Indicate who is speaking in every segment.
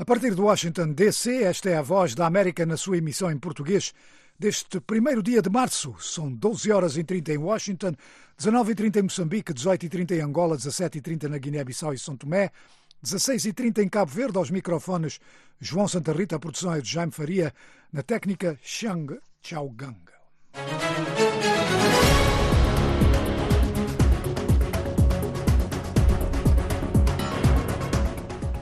Speaker 1: A partir de Washington, D.C., esta é a voz da América na sua emissão em português deste primeiro dia de março. São 12 horas e 30 em Washington, 19 e 30 em Moçambique, 18 e 30 em Angola, 17 e 30 na Guiné-Bissau e São Tomé, 16 e 30 em Cabo Verde, aos microfones João Santa Rita, a produção é de Jaime Faria, na técnica Xiang Chaogang.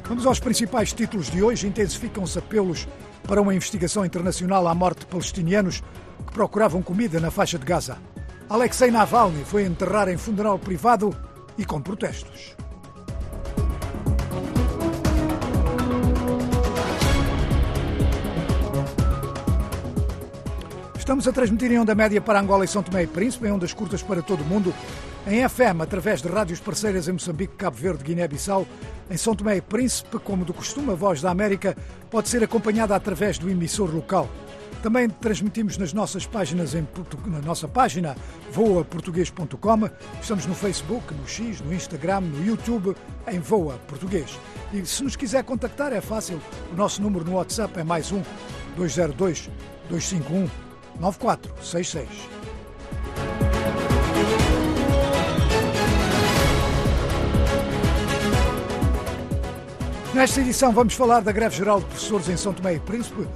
Speaker 1: Vamos aos principais títulos de hoje. Intensificam-se apelos para uma investigação internacional à morte de palestinianos que procuravam comida na faixa de Gaza. Alexei Navalny foi enterrar em funeral privado e com protestos. Estamos a transmitir em onda média para Angola e São Tomé e Príncipe, em ondas curtas para todo o mundo, em FM, através de rádios parceiras em Moçambique, Cabo Verde, Guiné-Bissau, em São Tomé e Príncipe, como do costume, a Voz da América pode ser acompanhada através do emissor local. Também transmitimos nas nossas páginas em, na nossa página voaportuguês.com. Estamos no Facebook, no X, no Instagram, no YouTube, em Voa Português. E se nos quiser contactar é fácil. O nosso número no WhatsApp é mais um 202 251 9466. Nesta edição vamos falar da greve geral de professores em São Tomé e Príncipe,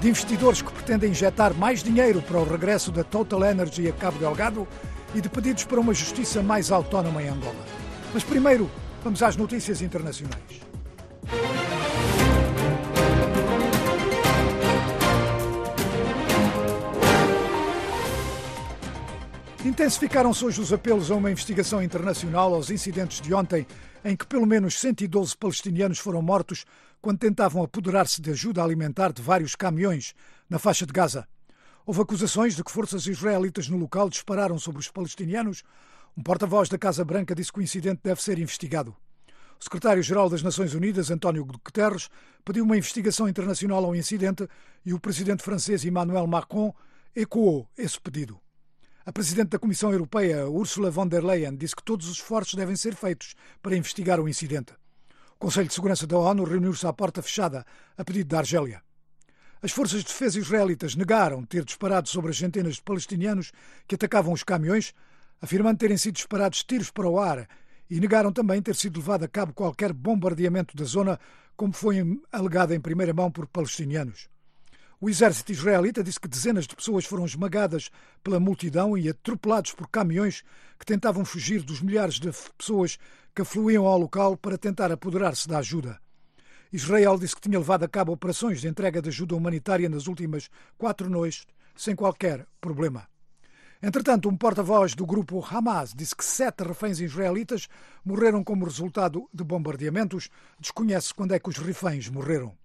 Speaker 1: de investidores que pretendem injetar mais dinheiro para o regresso da Total Energy a Cabo Delgado e de pedidos para uma justiça mais autónoma em Angola. Mas primeiro, vamos às notícias internacionais. Intensificaram-se hoje os apelos a uma investigação internacional aos incidentes de ontem, em que pelo menos 112 palestinianos foram mortos quando tentavam apoderar-se de ajuda alimentar de vários caminhões na faixa de Gaza. Houve acusações de que forças israelitas no local dispararam sobre os palestinianos. Um porta-voz da Casa Branca disse que o incidente deve ser investigado. O secretário-geral das Nações Unidas, António Guterres, pediu uma investigação internacional ao incidente e o presidente francês Emmanuel Macron ecoou esse pedido. A Presidente da Comissão Europeia, Ursula von der Leyen, disse que todos os esforços devem ser feitos para investigar o incidente. O Conselho de Segurança da ONU reuniu-se à porta fechada a pedido da Argélia. As forças de defesa israelitas negaram ter disparado sobre as centenas de palestinianos que atacavam os caminhões, afirmando terem sido disparados tiros para o ar e negaram também ter sido levado a cabo qualquer bombardeamento da zona, como foi alegado em primeira mão por palestinianos. O exército israelita disse que dezenas de pessoas foram esmagadas pela multidão e atropelados por caminhões que tentavam fugir dos milhares de pessoas que afluíam ao local para tentar apoderar-se da ajuda. Israel disse que tinha levado a cabo operações de entrega de ajuda humanitária nas últimas quatro noites, sem qualquer problema. Entretanto, um porta-voz do grupo Hamas disse que sete reféns israelitas morreram como resultado de bombardeamentos. Desconhece quando é que os reféns morreram.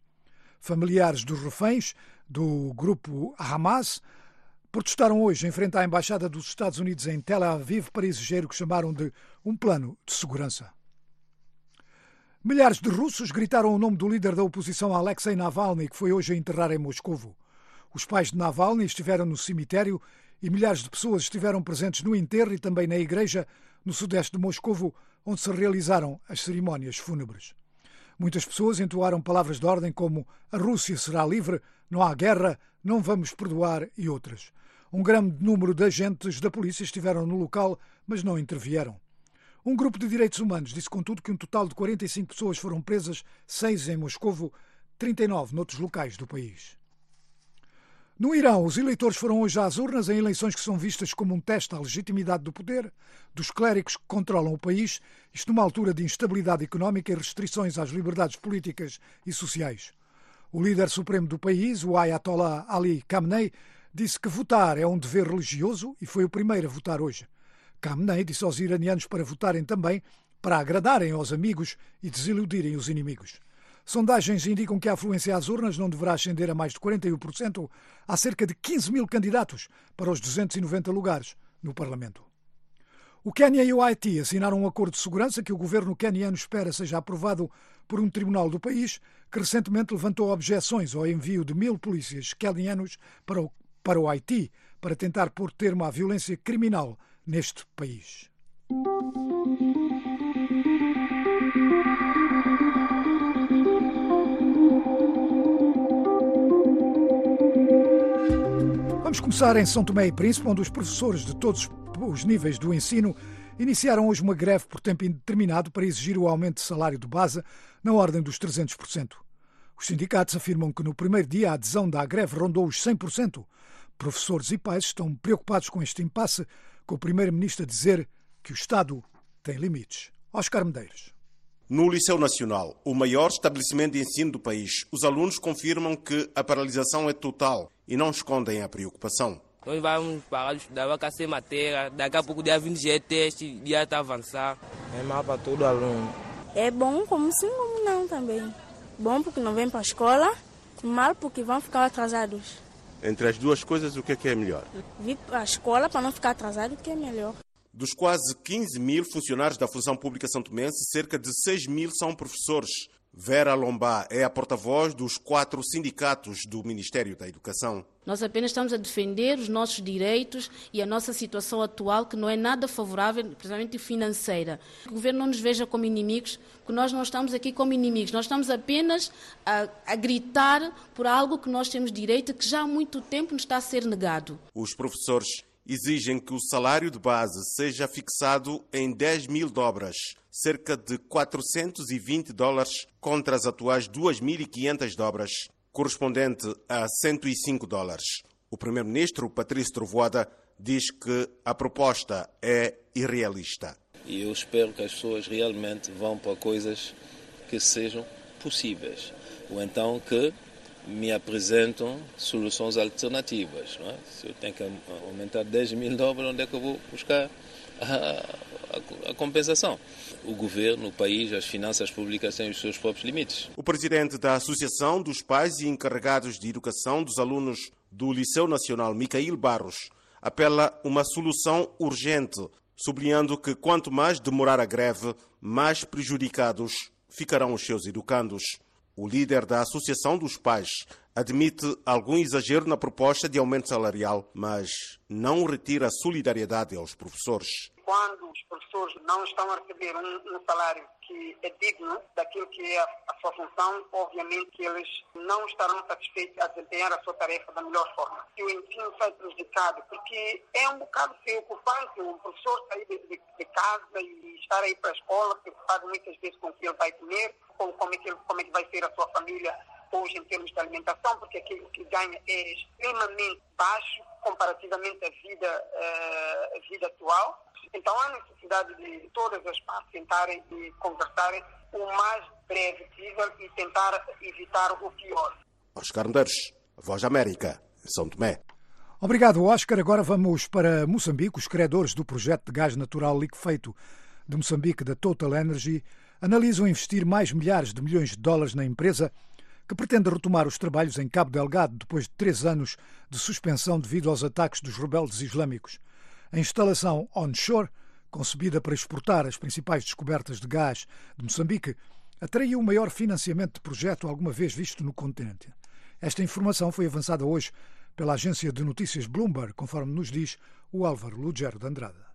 Speaker 1: Familiares dos reféns do grupo Hamas protestaram hoje em frente à Embaixada dos Estados Unidos em Tel Aviv para exigir o que chamaram de um plano de segurança. Milhares de russos gritaram o nome do líder da oposição Alexei Navalny, que foi hoje a enterrar em Moscovo. Os pais de Navalny estiveram no cemitério e milhares de pessoas estiveram presentes no enterro e também na igreja no sudeste de Moscovo, onde se realizaram as cerimónias fúnebres. Muitas pessoas entoaram palavras de ordem como a Rússia será livre, não há guerra, não vamos perdoar e outras. Um grande número de agentes da polícia estiveram no local, mas não intervieram. Um grupo de direitos humanos disse, contudo, que um total de 45 pessoas foram presas, seis em Moscovo, 39 noutros locais do país. No Irão, os eleitores foram hoje às urnas em eleições que são vistas como um teste à legitimidade do poder dos clérigos que controlam o país, isto numa altura de instabilidade económica e restrições às liberdades políticas e sociais. O líder supremo do país, o Ayatollah Ali Khamenei, disse que votar é um dever religioso e foi o primeiro a votar hoje. Khamenei disse aos iranianos para votarem também para agradarem aos amigos e desiludirem os inimigos. Sondagens indicam que a afluência às urnas não deverá ascender a mais de 41%. Há cerca de 15 mil candidatos para os 290 lugares no Parlamento. O Quênia e o Haiti assinaram um acordo de segurança que o governo queniano espera seja aprovado por um tribunal do país, que recentemente levantou objeções ao envio de mil polícias quenianos para o, para o Haiti para tentar pôr termo à violência criminal neste país. Vamos começar em São Tomé e Príncipe, onde os professores de todos os níveis do ensino iniciaram hoje uma greve por tempo indeterminado para exigir o aumento de salário de base na ordem dos 300%. Os sindicatos afirmam que no primeiro dia a adesão da greve rondou os 100%. Professores e pais estão preocupados com este impasse, com o primeiro-ministro a dizer que o Estado tem limites. Oscar Medeiros.
Speaker 2: No Liceu Nacional, o maior estabelecimento de ensino do país, os alunos confirmam que a paralisação é total e não escondem a preocupação.
Speaker 3: Nós vamos parar de estudar, vai caçar matéria, daqui a pouco dia 20 já é teste, dia está avançar.
Speaker 4: É mal para todo aluno.
Speaker 5: É bom como sim, como não também. Bom porque não vem para a escola, mal porque vão ficar atrasados.
Speaker 2: Entre as duas coisas, o que é, que é melhor?
Speaker 5: Vir para a escola para não ficar atrasado, que é melhor.
Speaker 2: Dos quase 15 mil funcionários da função pública santomense, cerca de 6 mil são professores. Vera Lombá é a porta-voz dos quatro sindicatos do Ministério da Educação.
Speaker 6: Nós apenas estamos a defender os nossos direitos e a nossa situação atual, que não é nada favorável, principalmente financeira. O governo não nos veja como inimigos, porque nós não estamos aqui como inimigos, nós estamos apenas a, a gritar por algo que nós temos direito, que já há muito tempo nos está a ser negado.
Speaker 2: Os professores exigem que o salário de base seja fixado em 10 mil dobras, cerca de 420 dólares, contra as atuais 2.500 dobras, correspondente a 105 dólares. O primeiro-ministro, Patrício Trovoada, diz que a proposta é irrealista.
Speaker 7: E eu espero que as pessoas realmente vão para coisas que sejam possíveis. Ou então que me apresentam soluções alternativas. É? Se eu tenho que aumentar 10 mil dólares, onde é que eu vou buscar a, a, a, compensação? O governo, o país, as finanças públicas têm os seus próprios limites.
Speaker 2: O presidente da Associação dos Pais e Encarregados de Educação dos Alunos do Liceu Nacional, Micael Barros, apela uma solução urgente, sublinhando que quanto mais demorar a greve, mais prejudicados ficarão os seus educandos. O líder da Associação dos Pais admite algum exagero na proposta de aumento salarial, mas não retira solidariedade aos professores.
Speaker 8: Quando os professores não estão a receber um, salário que é digno daquilo que é a, sua função, obviamente que eles não estarão satisfeitos a desempenhar a sua tarefa da melhor forma. E o ensino sai prejudicado, porque é um bocado preocupante o professor sair de, casa e estar aí para a escola, preocupado muitas vezes com o que ele vai comer, com como é que, como é que vai ser a sua família hoje em termos de alimentação, porque aquilo que ganha é extremamente baixo comparativamente à vida, uh, à vida atual. Então há necessidade de todas as partes sentarem e conversarem o mais breve possível e tentar evitar o pior.
Speaker 2: Oscar Medeiros, Voz América, São Tomé.
Speaker 1: Obrigado, Oscar. Agora vamos para Moçambique. Os credores do projeto de gás natural liquefeito de Moçambique, da Total Energy, analisam investir mais milhares de milhões de dólares na empresa que pretende retomar os trabalhos em Cabo Delgado depois de três anos de suspensão devido aos ataques dos rebeldes islâmicos. A instalação onshore, concebida para exportar as principais descobertas de gás de Moçambique, atraiu o maior financiamento de projeto alguma vez visto no continente. Esta informação foi avançada hoje pela agência de notícias Bloomberg, conforme nos diz o Álvaro Lugero de Andrade.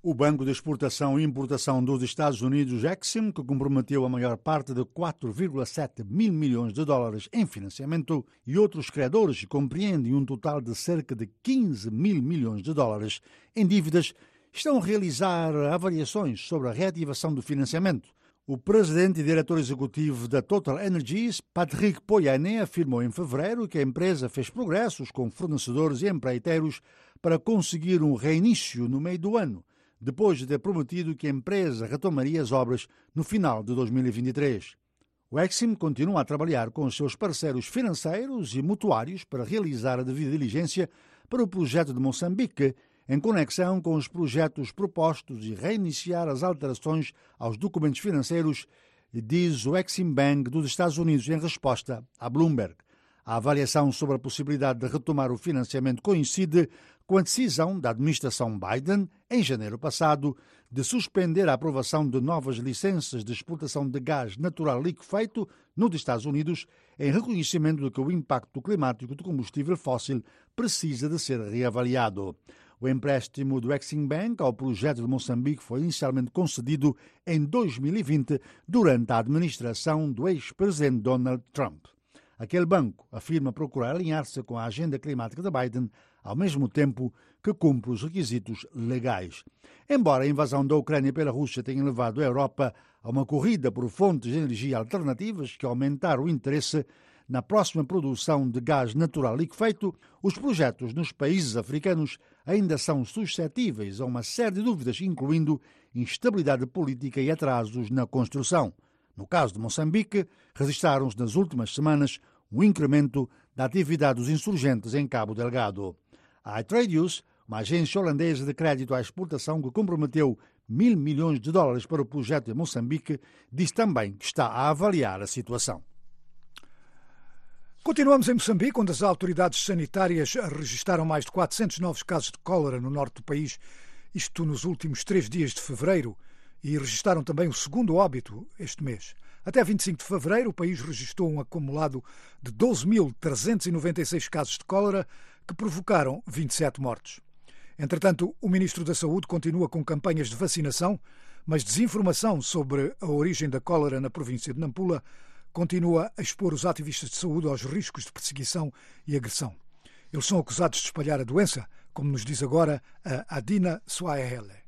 Speaker 9: O Banco de Exportação e Importação dos Estados Unidos, Exim, que comprometeu a maior parte de 4,7 mil milhões de dólares em financiamento, e outros credores compreendem um total de cerca de 15 mil milhões de dólares em dívidas, estão a realizar avaliações sobre a reativação do financiamento. O presidente e diretor executivo da Total Energies, Patrick Poyane, afirmou em fevereiro que a empresa fez progressos com fornecedores e empreiteiros para conseguir um reinício no meio do ano depois de ter prometido que a empresa retomaria as obras no final de 2023. O Exim continua a trabalhar com os seus parceiros financeiros e mutuários para realizar a devida diligência para o projeto de Moçambique, em conexão com os projetos propostos e reiniciar as alterações aos documentos financeiros, diz o Exim Bank dos Estados Unidos em resposta à Bloomberg. A avaliação sobre a possibilidade de retomar o financiamento coincide com a decisão da administração Biden, em janeiro passado, de suspender a aprovação de novas licenças de exportação de gás natural liquefeito nos Estados Unidos, em reconhecimento de que o impacto climático do combustível fóssil precisa de ser reavaliado. O empréstimo do Exim Bank ao projeto de Moçambique foi inicialmente concedido em 2020, durante a administração do ex-presidente Donald Trump. Aquele banco afirma procurar alinhar-se com a agenda climática de Biden ao mesmo tempo que cumpre os requisitos legais. Embora a invasão da Ucrânia pela Rússia tenha levado a Europa a uma corrida por fontes de energia alternativas que aumentaram o interesse na próxima produção de gás natural liquefeito, os projetos nos países africanos ainda são suscetíveis a uma série de dúvidas, incluindo instabilidade política e atrasos na construção. No caso de Moçambique, registraram-se nas últimas semanas um incremento da atividade dos insurgentes em Cabo Delgado. A iTradeus, uma agência holandesa de crédito à exportação que comprometeu mil milhões de dólares para o projeto em Moçambique, diz também que está a avaliar a situação.
Speaker 1: Continuamos em Moçambique, onde as autoridades sanitárias registaram mais de 400 novos casos de cólera no norte do país, isto nos últimos três dias de fevereiro, e registaram também o segundo óbito este mês. Até 25 de fevereiro, o país registrou um acumulado de 12.396 casos de cólera, que provocaram 27 mortes. Entretanto, o Ministro da Saúde continua com campanhas de vacinação, mas desinformação sobre a origem da cólera na província de Nampula continua a expor os ativistas de saúde aos riscos de perseguição e agressão. Eles são acusados de espalhar a doença, como nos diz agora a Adina Swahele.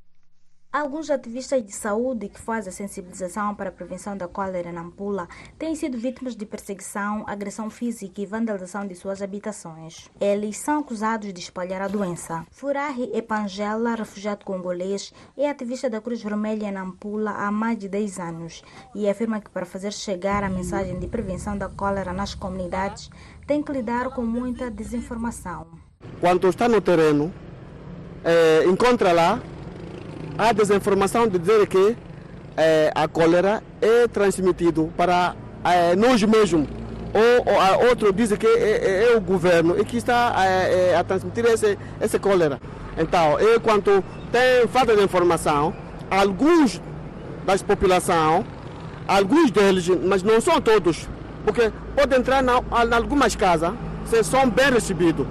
Speaker 10: Alguns ativistas de saúde que fazem sensibilização para a prevenção da cólera na Ampula têm sido vítimas de perseguição, agressão física e vandalização de suas habitações. Eles são acusados de espalhar a doença. Furahi Epangela, refugiado congolês, é ativista da Cruz Vermelha na Ampula há mais de 10 anos e afirma que para fazer chegar a mensagem de prevenção da cólera nas comunidades tem que lidar com muita desinformação.
Speaker 11: Quando está no terreno, é, encontra lá há desinformação de dizer que é, a cólera é transmitido para é, nós mesmos. Ou, ou a outro diz que é, é, o governo e que está é, a transmitir esse, esse cólera. Então, enquanto tem falta de informação, alguns das população, alguns deles, mas não são todos, porque pode entrar em algumas casas, se são bem recebidos,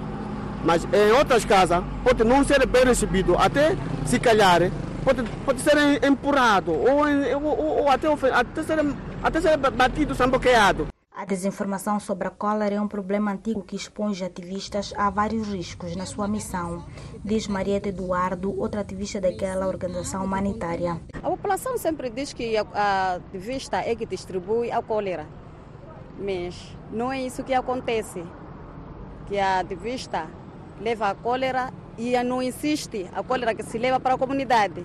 Speaker 11: mas em outras casas pode não ser bem recebido, até se calhar pode, pode ser empurrado ou, ou, ou até, até, ser, até ser batido, samboqueado.
Speaker 10: A desinformação sobre a cólera é um problema antigo que expõe os ativistas a vários riscos na sua missão, diz Marieta Eduardo, outra ativista daquela organização humanitária.
Speaker 12: A população sempre diz que a ativista é que distribui a cólera, mas não é isso que acontece. Que a ativista leva a cólera e não insiste a cólera que se leva para a comunidade.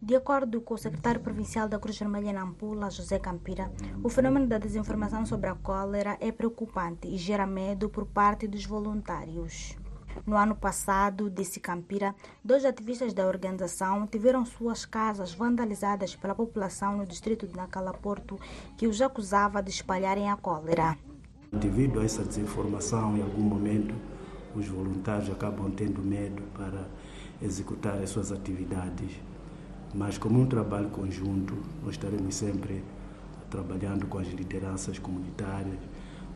Speaker 10: De acordo com o secretário provincial da Cruz Vermelha Nampula, José Campira, o fenômeno da desinformação sobre a cólera é preocupante e gera medo por parte dos voluntários. No ano passado, disse Campira, dois ativistas da organização tiveram suas casas vandalizadas pela população no distrito de Nacala Porto, que os acusava de espalharem a cólera.
Speaker 13: Devido a essa desinformação, em algum momento, os voluntários acabam tendo medo para executar as suas atividades. Mas, como um trabalho conjunto, nós estaremos sempre trabalhando com as lideranças comunitárias,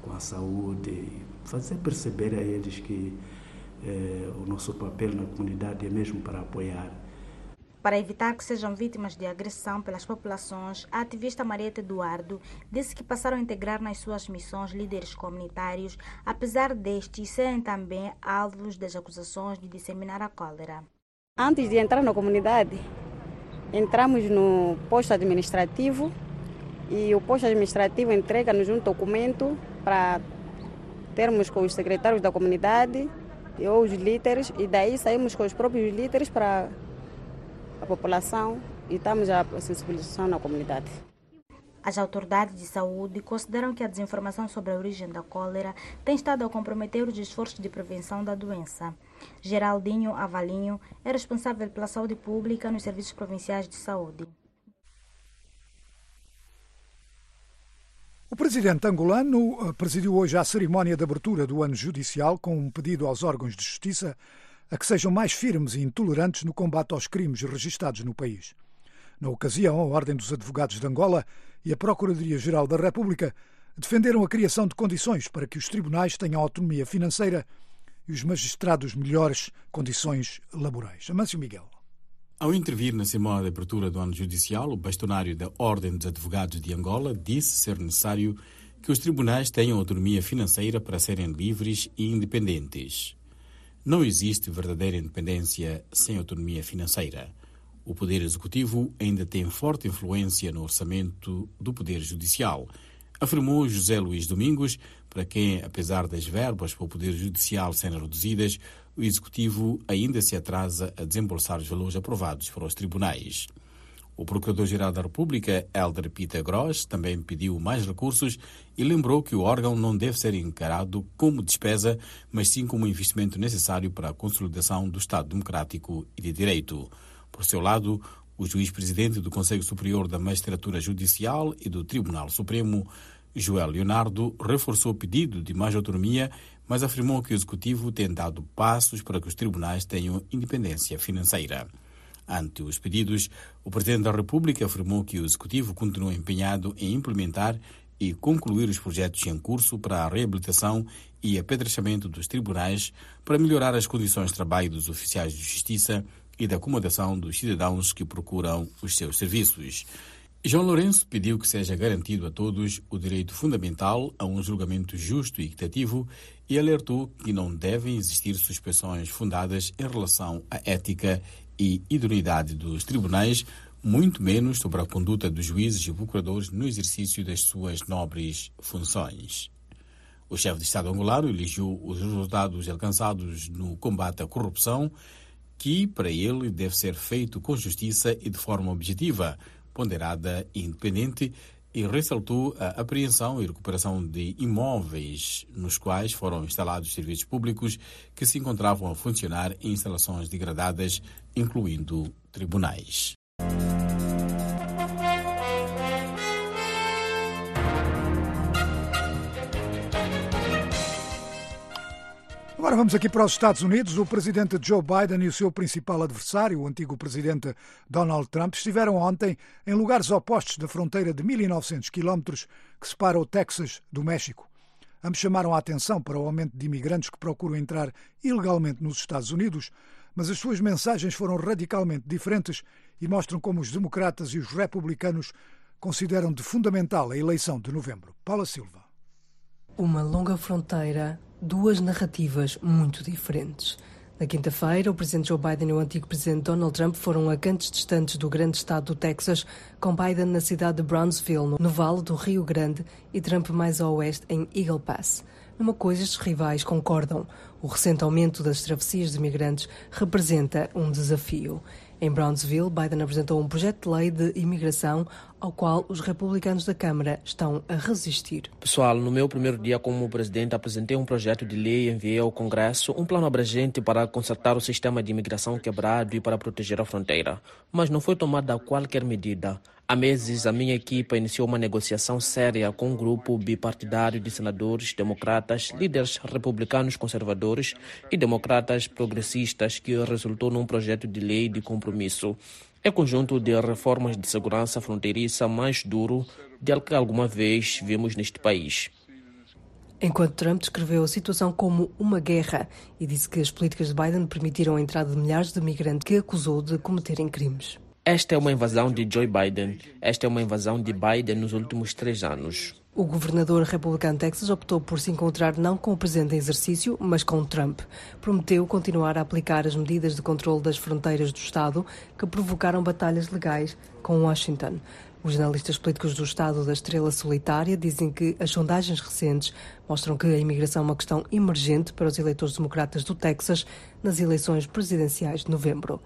Speaker 13: com a saúde, fazer perceber a eles que eh, o nosso papel na comunidade é mesmo para apoiar
Speaker 10: para evitar que sejam vítimas de agressão pelas populações, a ativista Marieta Eduardo disse que passaram a integrar nas suas missões líderes comunitários, apesar destes serem também alvos das acusações de disseminar a cólera.
Speaker 12: Antes de entrar na comunidade, entramos no posto administrativo e o posto administrativo entrega-nos um documento para termos com os secretários da comunidade ou os líderes e daí saímos com os próprios líderes para a população e estamos a sensibilização na comunidade.
Speaker 10: As autoridades de saúde consideram que a desinformação sobre a origem da cólera tem estado a comprometer os esforços de prevenção da doença. Geraldinho Avalinho é responsável pela saúde pública nos serviços provinciais de saúde.
Speaker 1: O presidente angolano eh, presidiu hoje a cerimónia de abertura do ano judicial com um pedido aos órgãos de justiça a que sejam mais firmes e intolerantes no combate aos crimes registados no país. Na ocasião, a Ordem dos Advogados de Angola e a Procuradoria-Geral da República defenderam a criação de condições para que os tribunais tenham autonomia financeira e os magistrados melhores condições laborais. Amâncio Miguel.
Speaker 14: Ao intervir na semana de abertura do ano judicial, o bastonário da Ordem dos Advogados de Angola disse ser necessário que os tribunais tenham autonomia financeira para serem livres e independentes. Não existe verdadeira independência sem autonomia financeira. O Poder Executivo ainda tem forte influência no orçamento do Poder Judicial, afirmou José Luís Domingos, para quem, apesar das verbas para o Poder Judicial serem reduzidas, o Executivo ainda se atrasa a desembolsar os valores aprovados para os tribunais. O Procurador-Geral da República, Helder Peter Gross, também pediu mais recursos e lembrou que o órgão não deve ser encarado como despesa, mas sim como investimento necessário para a consolidação do Estado democrático e de direito. Por seu lado, o juiz-presidente do Conselho Superior da Magistratura Judicial e do Tribunal Supremo, Joel Leonardo, reforçou o pedido de mais autonomia, mas afirmou que o Executivo tem dado passos para que os tribunais tenham independência financeira. Ante os pedidos, o Presidente da República afirmou que o Executivo continua empenhado em implementar e concluir os projetos em curso para a reabilitação e apedrechamento dos tribunais para melhorar as condições de trabalho dos oficiais de justiça e da acomodação dos cidadãos que procuram os seus serviços. João Lourenço pediu que seja garantido a todos o direito fundamental a um julgamento justo e equitativo e alertou que não devem existir suspeições fundadas em relação à ética e idoneidade dos tribunais, muito menos sobre a conduta dos juízes e procuradores no exercício das suas nobres funções. O chefe de Estado angolano elogiou os resultados alcançados no combate à corrupção, que, para ele, deve ser feito com justiça e de forma objetiva, ponderada e independente, e ressaltou a apreensão e recuperação de imóveis nos quais foram instalados serviços públicos que se encontravam a funcionar em instalações degradadas, incluindo tribunais.
Speaker 1: Agora vamos aqui para os Estados Unidos. O presidente Joe Biden e o seu principal adversário, o antigo presidente Donald Trump, estiveram ontem em lugares opostos da fronteira de 1.900 quilómetros que separa o Texas do México. Ambos chamaram a atenção para o aumento de imigrantes que procuram entrar ilegalmente nos Estados Unidos, mas as suas mensagens foram radicalmente diferentes e mostram como os democratas e os republicanos consideram de fundamental a eleição de novembro. Paula Silva.
Speaker 15: Uma longa fronteira duas narrativas muito diferentes. Na quinta-feira, o presidente Joe Biden e o antigo presidente Donald Trump foram a cantos distantes do grande estado do Texas, com Biden na cidade de Brownsville, no vale do Rio Grande, e Trump mais a oeste, em Eagle Pass. Numa coisa, estes rivais concordam: o recente aumento das travessias de imigrantes representa um desafio. Em Brownsville, Biden apresentou um projeto de lei de imigração ao qual os republicanos da Câmara estão a resistir.
Speaker 4: Pessoal, no meu primeiro dia como presidente, apresentei um projeto de lei e enviei ao Congresso um plano abrangente para consertar o sistema de imigração quebrado e para proteger a fronteira. Mas não foi tomada qualquer medida. Há meses, a minha equipa iniciou uma negociação séria com um grupo bipartidário de senadores democratas, líderes republicanos conservadores e democratas progressistas que resultou num projeto de lei de compromisso. É conjunto de reformas de segurança fronteiriça mais duro del que alguma vez vimos neste país.
Speaker 15: Enquanto Trump descreveu a situação como uma guerra e disse que as políticas de Biden permitiram a entrada de milhares de migrantes que acusou de cometerem crimes.
Speaker 4: Esta é uma invasão de Joe Biden. Esta é uma invasão de Biden nos últimos três anos.
Speaker 15: O governador republicano de Texas optou por se encontrar não com o presidente em exercício, mas com Trump. Prometeu continuar a aplicar as medidas de controle das fronteiras do Estado que provocaram batalhas legais com Washington. Os analistas políticos do Estado da Estrela Solitária dizem que as sondagens recentes mostram que a imigração é uma questão emergente para os eleitores democratas do Texas nas eleições presidenciais de novembro.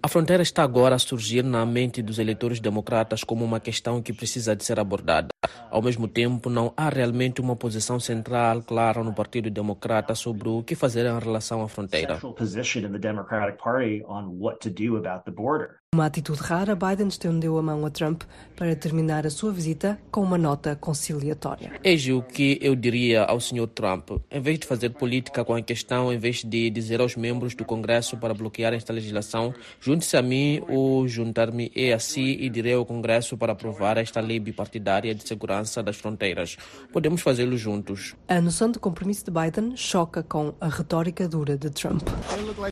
Speaker 4: A fronteira está agora a surgir na mente dos eleitores democratas como uma questão que precisa de ser abordada. Ao mesmo tempo, não há realmente uma posição central clara no Partido Democrata sobre o que fazer em relação à fronteira.
Speaker 15: Uma atitude rara, Biden estendeu a mão a Trump para terminar a sua visita com uma nota conciliatória.
Speaker 4: Eis o que eu diria ao Sr. Trump. Em vez de fazer política com a questão, em vez de dizer aos membros do Congresso para bloquear esta legislação, junte-se a mim ou juntar-me e assim e direi ao Congresso para aprovar esta lei bipartidária de segurança das fronteiras. Podemos fazê-lo juntos.
Speaker 15: A noção de compromisso de Biden choca com a retórica dura de Trump.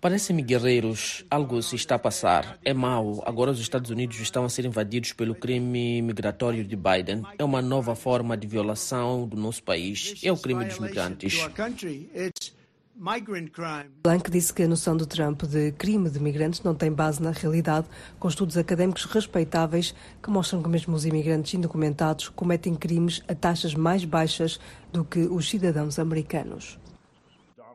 Speaker 4: Parecem-me guerreiros. Algo se está a passar. É mau agora os Estados Unidos estão a ser invadidos pelo crime migratório de Biden. É uma nova forma de violação do nosso país. É o crime dos migrantes.
Speaker 15: Blank disse que a noção de Trump de crime de imigrantes não tem base na realidade, com estudos académicos respeitáveis que mostram que mesmo os imigrantes indocumentados cometem crimes a taxas mais baixas do que os cidadãos americanos.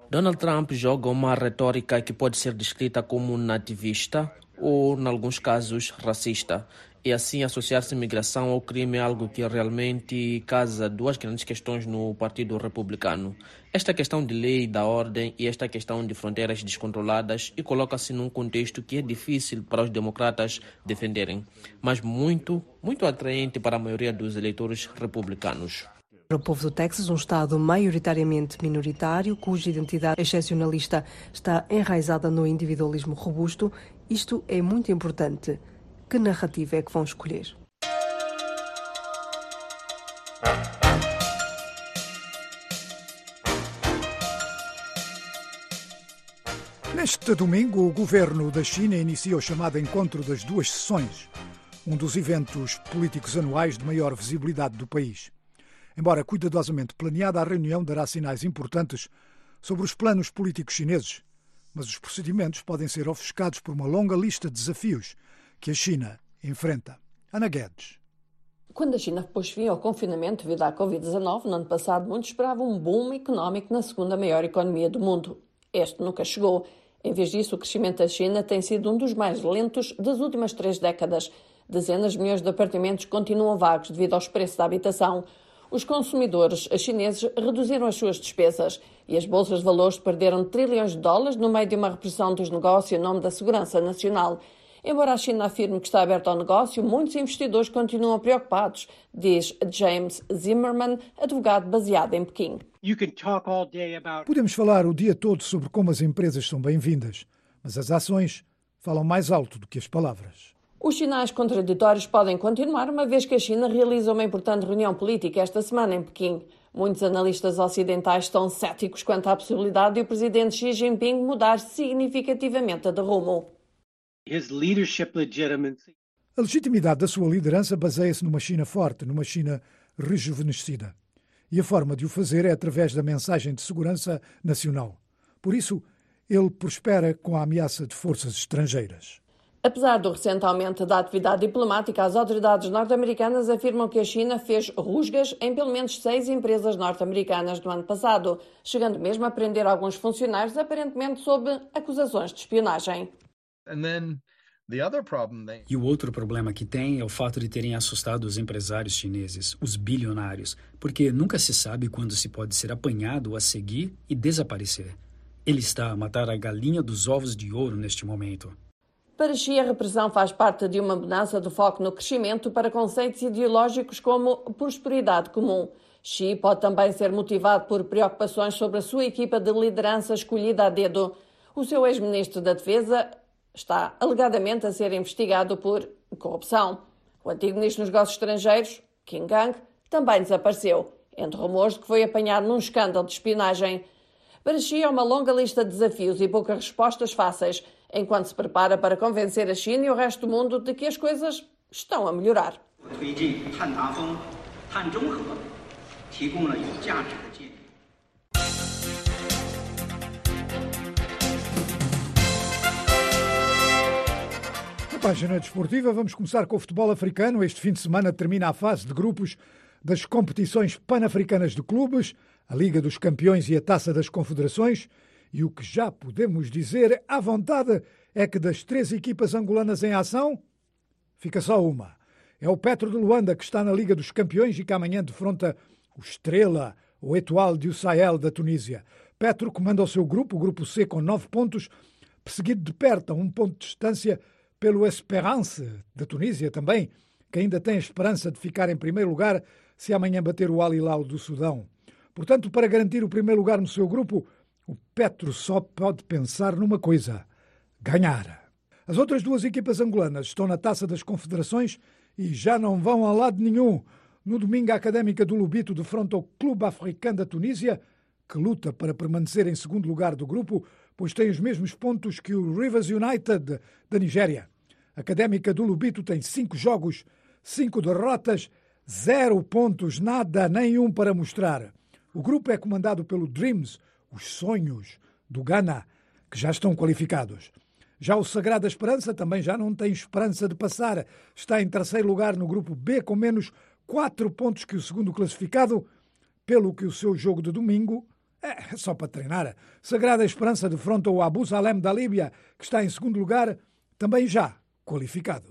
Speaker 4: Donald Trump joga uma retórica que pode ser descrita como nativista ou, em alguns casos, racista. E assim associar-se imigração ao crime é algo que realmente casa duas grandes questões no Partido Republicano. Esta questão de lei da ordem e esta questão de fronteiras descontroladas e coloca-se num contexto que é difícil para os democratas defenderem, mas muito, muito atraente para a maioria dos eleitores republicanos.
Speaker 15: Para o povo do Texas, um Estado maioritariamente minoritário, cuja identidade excepcionalista está enraizada no individualismo robusto, isto é muito importante. Que narrativa é que vão escolher?
Speaker 1: Neste domingo, o governo da China inicia o chamado Encontro das Duas Sessões, um dos eventos políticos anuais de maior visibilidade do país. Embora cuidadosamente planeada, a reunião dará sinais importantes sobre os planos políticos chineses, mas os procedimentos podem ser ofuscados por uma longa lista de desafios que a China enfrenta. Ana Guedes.
Speaker 16: Quando a China pôs fim ao confinamento devido à Covid-19, no ano passado, muitos esperavam um boom económico na segunda maior economia do mundo. Este nunca chegou. Em vez disso, o crescimento da China tem sido um dos mais lentos das últimas três décadas. Dezenas de milhões de apartamentos continuam vagos devido aos preços da habitação os consumidores chineses reduziram as suas despesas e as bolsas de valores perderam trilhões de dólares no meio de uma repressão dos negócios em nome da segurança nacional. Embora a China afirme que está aberta ao negócio, muitos investidores continuam preocupados, diz James Zimmerman, advogado baseado em Pequim.
Speaker 1: Podemos falar o dia todo sobre como as empresas são bem-vindas, mas as ações falam mais alto do que as palavras.
Speaker 16: Os sinais contraditórios podem continuar, uma vez que a China realiza uma importante reunião política esta semana em Pequim. Muitos analistas ocidentais estão céticos quanto à possibilidade de o presidente Xi Jinping mudar significativamente de rumo.
Speaker 1: A legitimidade da sua liderança baseia-se numa China forte, numa China rejuvenescida. E a forma de o fazer é através da mensagem de segurança nacional. Por isso, ele prospera com a ameaça de forças estrangeiras.
Speaker 16: Apesar do recente aumento da atividade diplomática, as autoridades norte-americanas afirmam que a China fez rusgas em pelo menos seis empresas norte-americanas no ano passado, chegando mesmo a prender alguns funcionários aparentemente sob acusações de espionagem.
Speaker 17: E o outro problema que tem é o fato de terem assustado os empresários chineses, os bilionários, porque nunca se sabe quando se pode ser apanhado a seguir e desaparecer. Ele está a matar a galinha dos ovos de ouro neste momento.
Speaker 16: Para Xi, a repressão faz parte de uma mudança de foco no crescimento para conceitos ideológicos como prosperidade comum. Xi pode também ser motivado por preocupações sobre a sua equipa de liderança escolhida a dedo. O seu ex-ministro da Defesa está alegadamente a ser investigado por corrupção. O antigo ministro dos Negócios Estrangeiros, Qin Gang, também desapareceu, entre rumores de que foi apanhado num escândalo de espionagem. Para Xi é uma longa lista de desafios e poucas respostas fáceis enquanto se prepara para convencer a China e o resto do mundo de que as coisas estão a melhorar.
Speaker 1: Na página desportiva, vamos começar com o futebol africano. Este fim de semana termina a fase de grupos das competições pan-africanas de clubes, a Liga dos Campeões e a Taça das Confederações. E o que já podemos dizer à vontade é que das três equipas angolanas em ação, fica só uma. É o Petro de Luanda que está na Liga dos Campeões e que amanhã defronta o Estrela, o Etoile de Sahel da Tunísia. Petro comanda o seu grupo, o grupo C, com nove pontos, perseguido de perto, a um ponto de distância, pelo Esperance da Tunísia também, que ainda tem a esperança de ficar em primeiro lugar se amanhã bater o Al Hilal do Sudão. Portanto, para garantir o primeiro lugar no seu grupo, o Petro só pode pensar numa coisa: ganhar. As outras duas equipas angolanas estão na Taça das Confederações e já não vão a lado nenhum. No domingo, a Académica do Lubito defronta o Clube Africano da Tunísia, que luta para permanecer em segundo lugar do grupo, pois tem os mesmos pontos que o Rivers United da Nigéria. A Académica do Lubito tem cinco jogos, cinco derrotas, zero pontos, nada, nenhum para mostrar. O grupo é comandado pelo Dreams, os sonhos do Ghana, que já estão qualificados. Já o Sagrada Esperança também já não tem esperança de passar. Está em terceiro lugar no grupo B com menos quatro pontos que o segundo classificado, pelo que o seu jogo de domingo é só para treinar. Sagrada Esperança defronta o Abu Salem da Líbia, que está em segundo lugar, também já qualificado.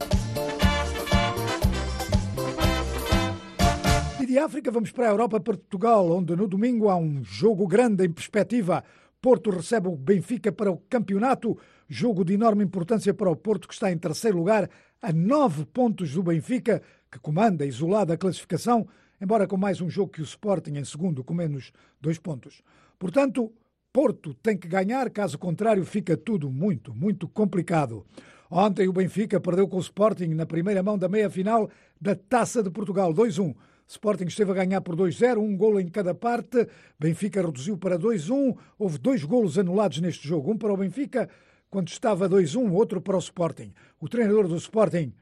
Speaker 1: De África vamos para a Europa, para Portugal, onde no domingo há um jogo grande em perspectiva. Porto recebe o Benfica para o campeonato, jogo de enorme importância para o Porto, que está em terceiro lugar, a nove pontos do Benfica, que comanda isolada a classificação, embora com mais um jogo que o Sporting em segundo, com menos dois pontos. Portanto, Porto tem que ganhar, caso contrário, fica tudo muito, muito complicado. Ontem o Benfica perdeu com o Sporting na primeira mão da meia-final da Taça de Portugal, 2-1. Sporting esteve a ganhar por 2-0, um golo em cada parte. Benfica reduziu para 2-1. Houve dois golos anulados neste jogo. Um para o Benfica, quando estava 2-1, outro para o Sporting. O treinador do Sporting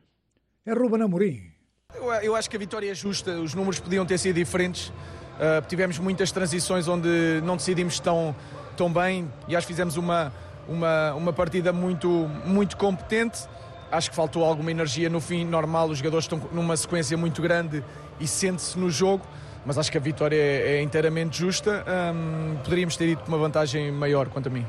Speaker 1: é Ruben Amorim.
Speaker 18: Eu acho que a vitória é justa. Os números podiam ter sido diferentes. Uh, tivemos muitas transições onde não decidimos tão, tão bem e acho que fizemos uma, uma, uma partida muito, muito competente. Acho que faltou alguma energia no fim, normal. Os jogadores estão numa sequência muito grande e sente-se no jogo, mas acho que a vitória é, é inteiramente justa. Um, poderíamos ter ido com uma vantagem maior, quanto a mim.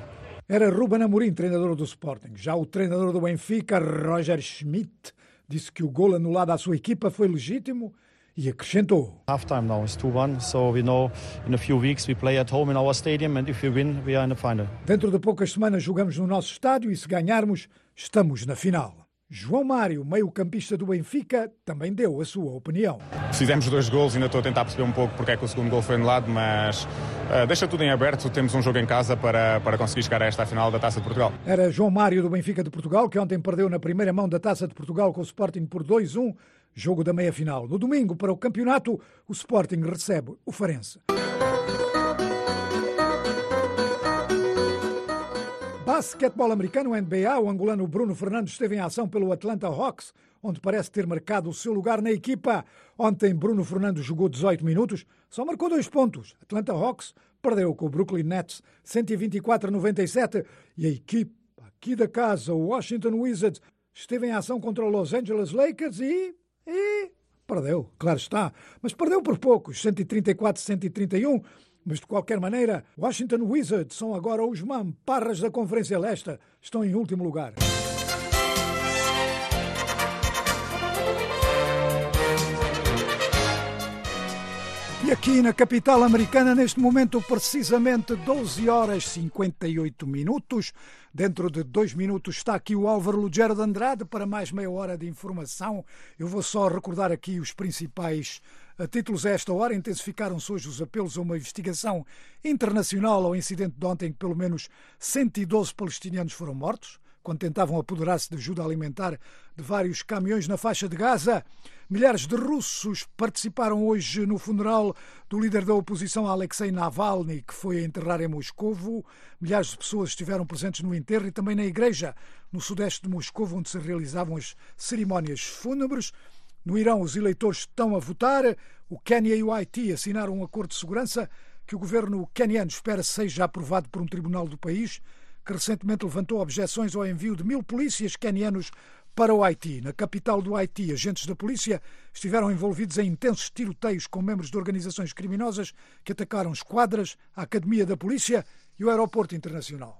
Speaker 1: Era Ruben Amorim, treinador do Sporting. Já o treinador do Benfica, Roger Schmidt, disse que o gol anulado à sua equipa foi legítimo e acrescentou.
Speaker 19: Halftime now is 2-1, so we know in a few weeks we play at home in our stadium and if we win we are in the final.
Speaker 1: Dentro de poucas semanas jogamos no nosso estádio e se ganharmos, estamos na final. João Mário, meio-campista do Benfica, também deu a sua opinião.
Speaker 20: Fizemos dois gols, ainda estou a tentar perceber um pouco porque é que o segundo gol foi anulado, mas uh, deixa tudo em aberto. Temos um jogo em casa para, para conseguir chegar a esta final da Taça de Portugal.
Speaker 1: Era João Mário do Benfica de Portugal, que ontem perdeu na primeira mão da Taça de Portugal com o Sporting por 2-1, jogo da meia-final. No domingo, para o campeonato, o Sporting recebe o Farense. Basquetebol americano, NBA, o angolano Bruno Fernandes esteve em ação pelo Atlanta Hawks, onde parece ter marcado o seu lugar na equipa. Ontem, Bruno Fernandes jogou 18 minutos, só marcou dois pontos. Atlanta Hawks perdeu com o Brooklyn Nets 124-97 e a equipa aqui da casa, o Washington Wizards, esteve em ação contra o Los Angeles Lakers e. e perdeu, claro está, mas perdeu por poucos, 134-131. Mas de qualquer maneira, Washington Wizards são agora os mamparras da Conferência Leste. Estão em último lugar. E aqui na capital americana, neste momento, precisamente 12 horas 58 minutos. Dentro de dois minutos está aqui o Álvaro Lugero de Andrade para mais meia hora de informação. Eu vou só recordar aqui os principais a títulos a esta hora, intensificaram-se hoje os apelos a uma investigação internacional ao incidente de ontem, que pelo menos 112 palestinianos foram mortos, quando tentavam apoderar-se de ajuda alimentar de vários caminhões na faixa de Gaza. Milhares de russos participaram hoje no funeral do líder da oposição, Alexei Navalny, que foi a enterrar em Moscovo. Milhares de pessoas estiveram presentes no enterro e também na igreja, no sudeste de Moscovo, onde se realizavam as cerimónias fúnebres. No Irão, os eleitores estão a votar. O Quênia e o Haiti assinaram um acordo de segurança que o governo queniano espera seja aprovado por um tribunal do país, que recentemente levantou objeções ao envio de mil polícias quenianos para o Haiti. Na capital do Haiti, agentes da polícia estiveram envolvidos em intensos tiroteios com membros de organizações criminosas que atacaram esquadras, a Academia da Polícia e o Aeroporto Internacional.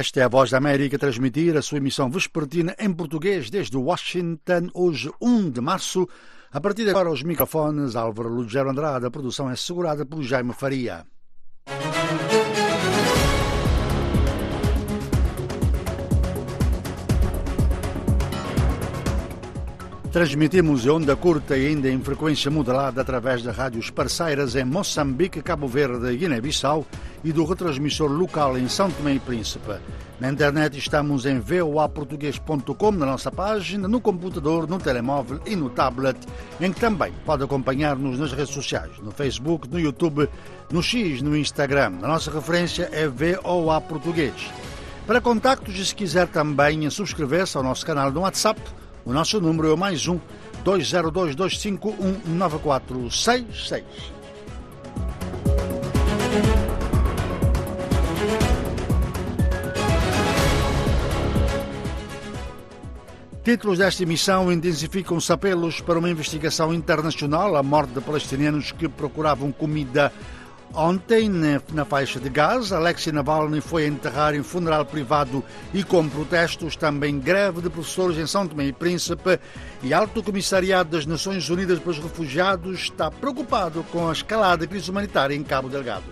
Speaker 9: Esta é a Voz da América transmitir a sua emissão vespertina em português desde Washington, hoje 1 de março. A partir de agora, os microfones, Álvaro Lugero Andrade, a produção é assegurada por Jaime Faria. Transmitimos onda curta e ainda em frequência modulada através de rádios parceiras em Moçambique, Cabo Verde Guiné-Bissau e do retransmissor local em São Tomé e Príncipe. Na internet estamos em voaportuguês.com, na nossa página, no computador, no telemóvel e no tablet, em que também pode acompanhar-nos nas redes sociais, no Facebook, no YouTube, no X, no Instagram. A nossa referência é VOA Português. Para contactos e se quiser também subscrever-se ao nosso canal no WhatsApp, o nosso número é mais um 20225194666. Títulos desta emissão intensificam os apelos para uma investigação internacional à morte de palestinianos que procuravam comida Ontem, na faixa de Gaza, Alexei Navalny foi enterrar em funeral privado e com protestos, também greve de professores em São Tomé e Príncipe e Alto Comissariado das Nações Unidas para os Refugiados está preocupado com a escalada da crise humanitária em Cabo Delgado.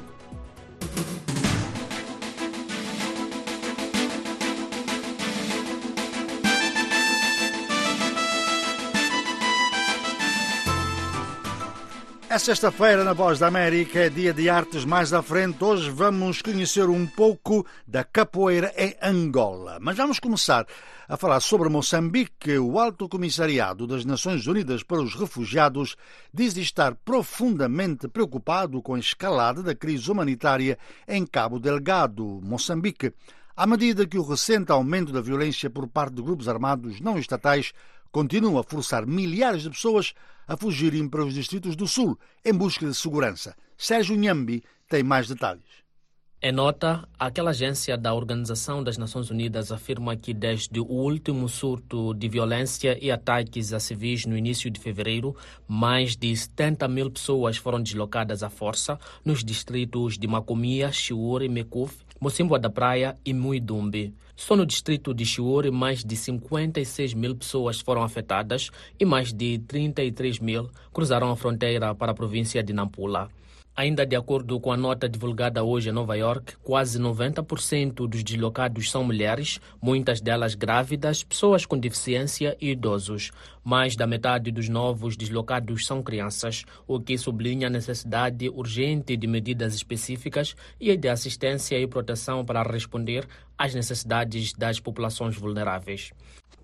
Speaker 9: É sexta-feira na Voz da América, é dia de artes mais à frente. Hoje vamos conhecer um pouco da capoeira em Angola. Mas vamos começar a falar sobre Moçambique. O Alto Comissariado das Nações Unidas para os Refugiados diz estar profundamente preocupado com a escalada da crise humanitária em Cabo Delgado, Moçambique, à medida que o recente aumento da violência por parte de grupos armados não estatais continua a forçar milhares de pessoas a fugirem para os distritos do Sul em busca de segurança. Sérgio Nhambi tem mais detalhes.
Speaker 4: Em nota, aquela agência da Organização das Nações Unidas afirma que desde o último surto de violência e ataques a civis no início de fevereiro, mais de 70 mil pessoas foram deslocadas à força nos distritos de Macomia, Chiure, Mekuf, Mocimboa da Praia e Muidumbi. Só no distrito de Chiure, mais de 56 mil pessoas foram afetadas e mais de 33 mil cruzaram a fronteira para a província de Nampula. Ainda de acordo com a nota divulgada hoje em Nova York, quase 90% dos deslocados são mulheres, muitas delas grávidas, pessoas com deficiência e idosos. Mais da metade dos novos deslocados são crianças, o que sublinha a necessidade urgente de medidas específicas e de assistência e proteção para responder às necessidades das populações vulneráveis.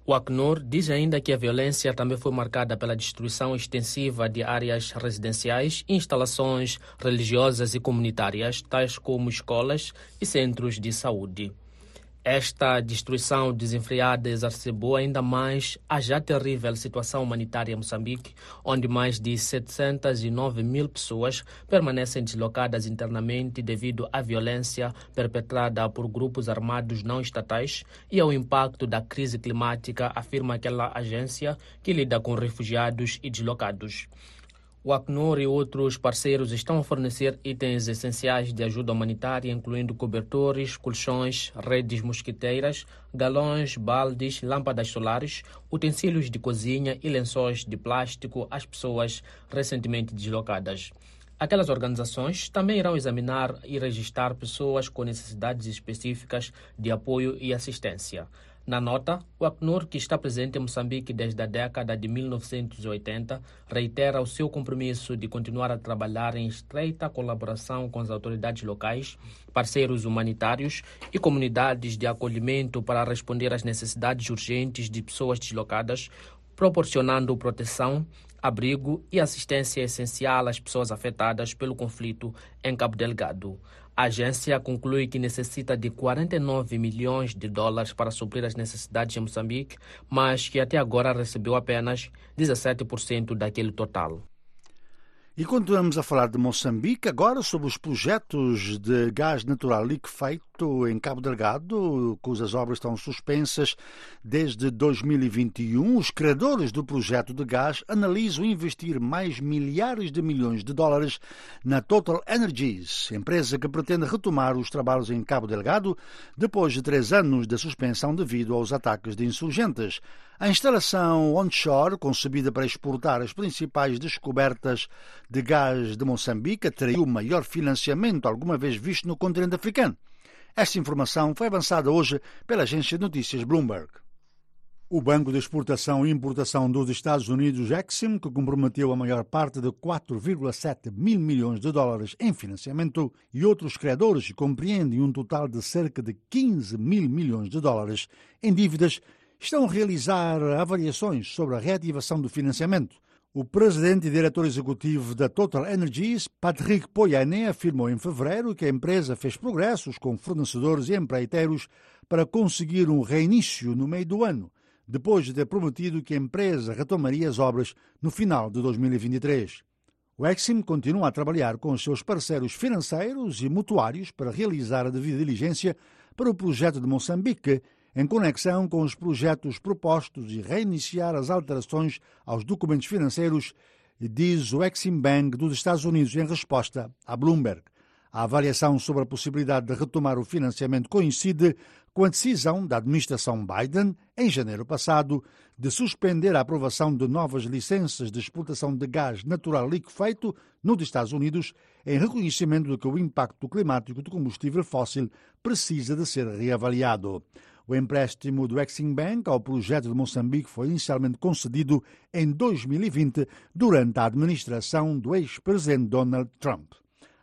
Speaker 4: O Acnur diz ainda que a violência também foi marcada pela destruição extensiva de áreas residenciais, instalações religiosas e comunitárias, tais como escolas e centros de saúde. Esta destruição desenfreada exacerbou ainda mais a já terrível situação humanitária em Moçambique, onde mais de 709 mil pessoas permanecem deslocadas internamente devido à violência perpetrada por grupos armados não estatais e ao impacto da crise climática, afirma aquela agência que lida com refugiados e deslocados. O Acnur e outros parceiros estão a fornecer itens essenciais de ajuda humanitária, incluindo cobertores, colchões, redes mosquiteiras, galões, baldes, lâmpadas solares, utensílios de cozinha e lençóis de plástico às pessoas recentemente deslocadas. Aquelas organizações também irão examinar e registrar pessoas com necessidades específicas de apoio e assistência. Na nota, o Acnur, que está presente em Moçambique desde a década de 1980, reitera o seu compromisso de continuar a trabalhar em estreita colaboração com as autoridades locais, parceiros humanitários e comunidades de acolhimento para responder às necessidades urgentes de pessoas deslocadas, proporcionando proteção, abrigo e assistência essencial às pessoas afetadas pelo conflito em Cabo Delgado. A agência conclui que necessita de 49 milhões de dólares para suprir as necessidades em Moçambique, mas que até agora recebeu apenas 17% daquele total.
Speaker 9: E continuamos a falar de Moçambique, agora sobre os projetos de gás natural liquefeito em Cabo Delgado, cujas obras estão suspensas desde 2021. Os criadores do projeto de gás analisam investir mais milhares de milhões de dólares na Total Energies, empresa que pretende retomar os trabalhos em Cabo Delgado depois de três anos de suspensão devido aos ataques de insurgentes. A instalação onshore, concebida para exportar as principais descobertas de gás de Moçambique, atraiu o maior financiamento alguma vez visto no continente africano. Esta informação foi avançada hoje pela agência de notícias Bloomberg. O Banco de Exportação e Importação dos Estados Unidos, Exim, que comprometeu a maior parte de 4,7 mil milhões de dólares em financiamento, e outros credores compreendem um total de cerca de 15 mil milhões de dólares em dívidas, estão a realizar avaliações sobre a reativação do financiamento. O presidente e diretor executivo da Total Energies, Patrick Poyane, afirmou em fevereiro que a empresa fez progressos com fornecedores e empreiteiros para conseguir um reinício no meio do ano, depois de ter prometido que a empresa retomaria as obras no final de 2023. O Exim continua a trabalhar com os seus parceiros financeiros e mutuários para realizar a devida diligência para o projeto de Moçambique em conexão com os projetos propostos e reiniciar as alterações aos documentos financeiros, diz o Exim Bank dos Estados Unidos em resposta à Bloomberg. A avaliação sobre a possibilidade de retomar o financiamento coincide com a decisão da administração Biden, em janeiro passado, de suspender a aprovação de novas licenças de exportação de gás natural liquefeito nos Estados Unidos, em reconhecimento de que o impacto climático do combustível fóssil precisa de ser reavaliado. O empréstimo do Exim Bank ao projeto de Moçambique foi inicialmente concedido em 2020 durante a administração do ex-presidente Donald Trump.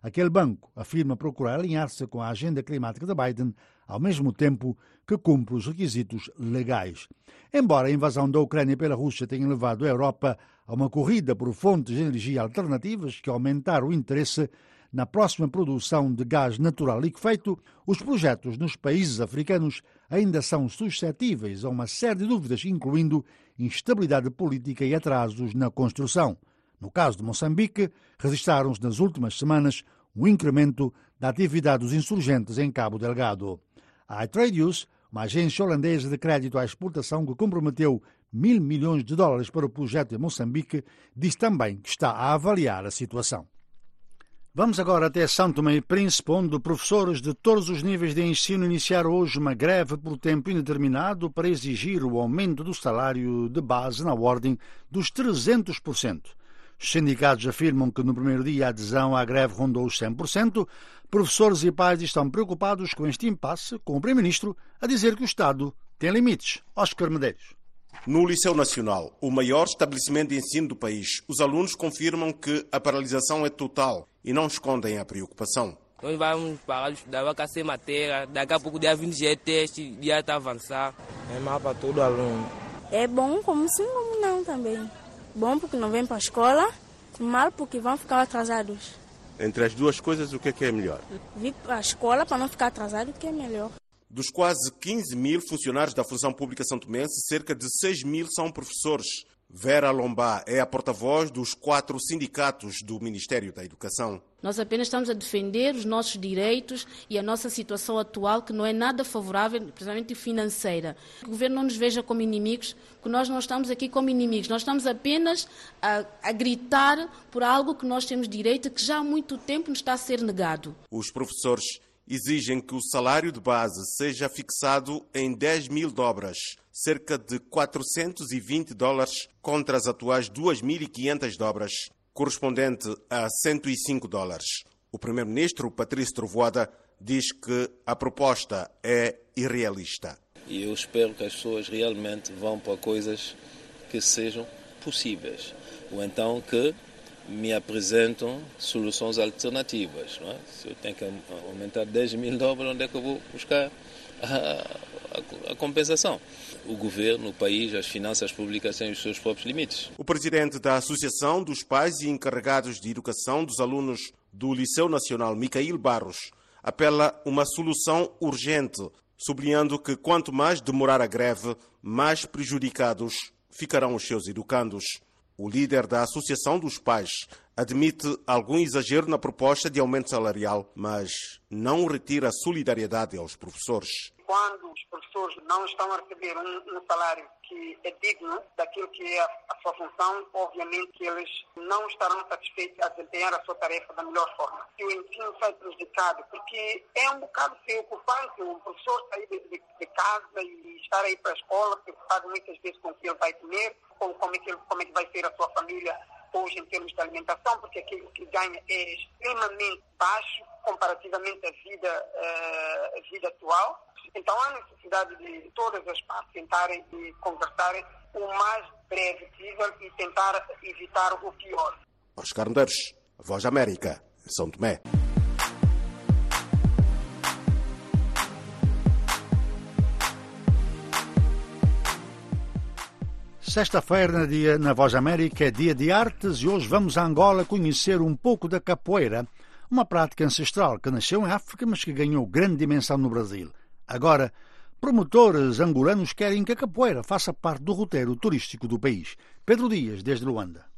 Speaker 9: Aquele banco afirma procurar alinhar-se com a agenda climática de Biden, ao mesmo tempo que cumpre os requisitos legais. Embora a invasão da Ucrânia pela Rússia tenha levado a Europa a uma corrida por fontes de energia alternativas que aumentaram o interesse na próxima produção de gás natural liquefeito, os projetos nos países africanos ainda são suscetíveis a uma série de dúvidas, incluindo instabilidade política e atrasos na construção. No caso de Moçambique, registraram-se nas últimas semanas um incremento da atividade dos insurgentes em Cabo Delgado. A iTradius, uma agência holandesa de crédito à exportação que comprometeu mil milhões de dólares para o projeto em Moçambique, diz também que está a avaliar a situação. Vamos agora até São Tomé e Príncipe, onde professores de todos os níveis de ensino iniciaram hoje uma greve por tempo indeterminado para exigir o aumento do salário de base na ordem dos 300%. Os sindicatos afirmam que no primeiro dia a adesão à greve rondou os 100%. Professores e pais estão preocupados com este impasse, com o Primeiro-Ministro a dizer que o Estado tem limites. Oscar Medeiros.
Speaker 2: No Liceu Nacional, o maior estabelecimento de ensino do país, os alunos confirmam que a paralisação é total e não escondem a preocupação.
Speaker 21: Nós vamos parar de estudar, vai sem matéria, daqui a pouco dia 20 já é teste, dia está avançar. É mal para todo aluno.
Speaker 5: É bom como sim, como não também. Bom porque não vem para a escola, mal porque vão ficar atrasados.
Speaker 2: Entre as duas coisas, o que é, que é melhor?
Speaker 5: Vir para a escola para não ficar atrasado, o que é melhor?
Speaker 2: Dos quase 15 mil funcionários da Função Pública Santomense, cerca de 6 mil são professores. Vera Lombá é a porta-voz dos quatro sindicatos do Ministério da Educação.
Speaker 6: Nós apenas estamos a defender os nossos direitos e a nossa situação atual, que não é nada favorável, precisamente financeira. Que o governo não nos veja como inimigos, que nós não estamos aqui como inimigos. Nós estamos apenas a, a gritar por algo que nós temos direito, que já há muito tempo nos está a ser negado.
Speaker 2: Os professores exigem que o salário de base seja fixado em 10 mil dobras, cerca de 420 dólares, contra as atuais 2.500 dobras, correspondente a 105 dólares. O primeiro-ministro, Patrício Trovoada, diz que a proposta é irrealista.
Speaker 7: E eu espero que as pessoas realmente vão para coisas que sejam possíveis. Ou então que me apresentam soluções alternativas. É? Se eu tenho que aumentar 10 mil dólares, onde é que eu vou buscar a, compensação? O governo, o país, as finanças públicas têm os seus próprios limites.
Speaker 2: O presidente da Associação dos Pais e Encarregados de Educação dos Alunos do Liceu Nacional, Micael Barros, apela uma solução urgente, sublinhando que quanto mais demorar a greve, mais prejudicados ficarão os seus educandos. O líder da Associação dos Pais admite algum exagero na proposta de aumento salarial, mas não retira solidariedade aos professores
Speaker 22: quando os professores não estão a receber um, um salário que é digno daquilo que é a, sua função, obviamente que eles não estarão satisfeitos a desempenhar a sua tarefa da melhor forma. E o ensino sai prejudicado, porque é um bocado preocupante o professor sair de, de, de casa e estar aí para a escola, preocupado muitas vezes com o que ele vai comer, com como é que, como é que vai ser a sua família hoje em termos de alimentação, porque aquilo que ganha é extremamente baixo comparativamente à vida, uh, vida atual. Então há necessidade de todas as partes tentarem e conversarem o mais breve possível e tentar evitar o pior.
Speaker 2: Oscar Medeiros, Voz América, São Tomé.
Speaker 9: Sexta-feira, dia na Voz América, é dia de artes e hoje vamos a Angola conhecer um pouco da capoeira, uma prática ancestral que nasceu em África, mas que ganhou grande dimensão no Brasil. Agora, promotores angolanos querem que a capoeira faça parte do roteiro turístico do país. Pedro Dias, desde Luanda.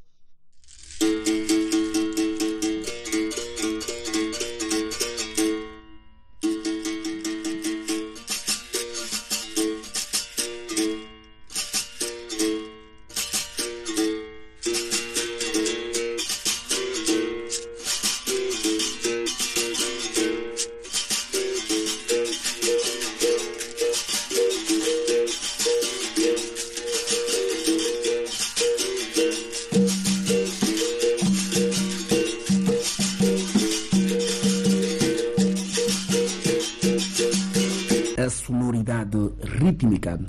Speaker 23: Rítmica.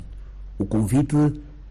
Speaker 23: O convite,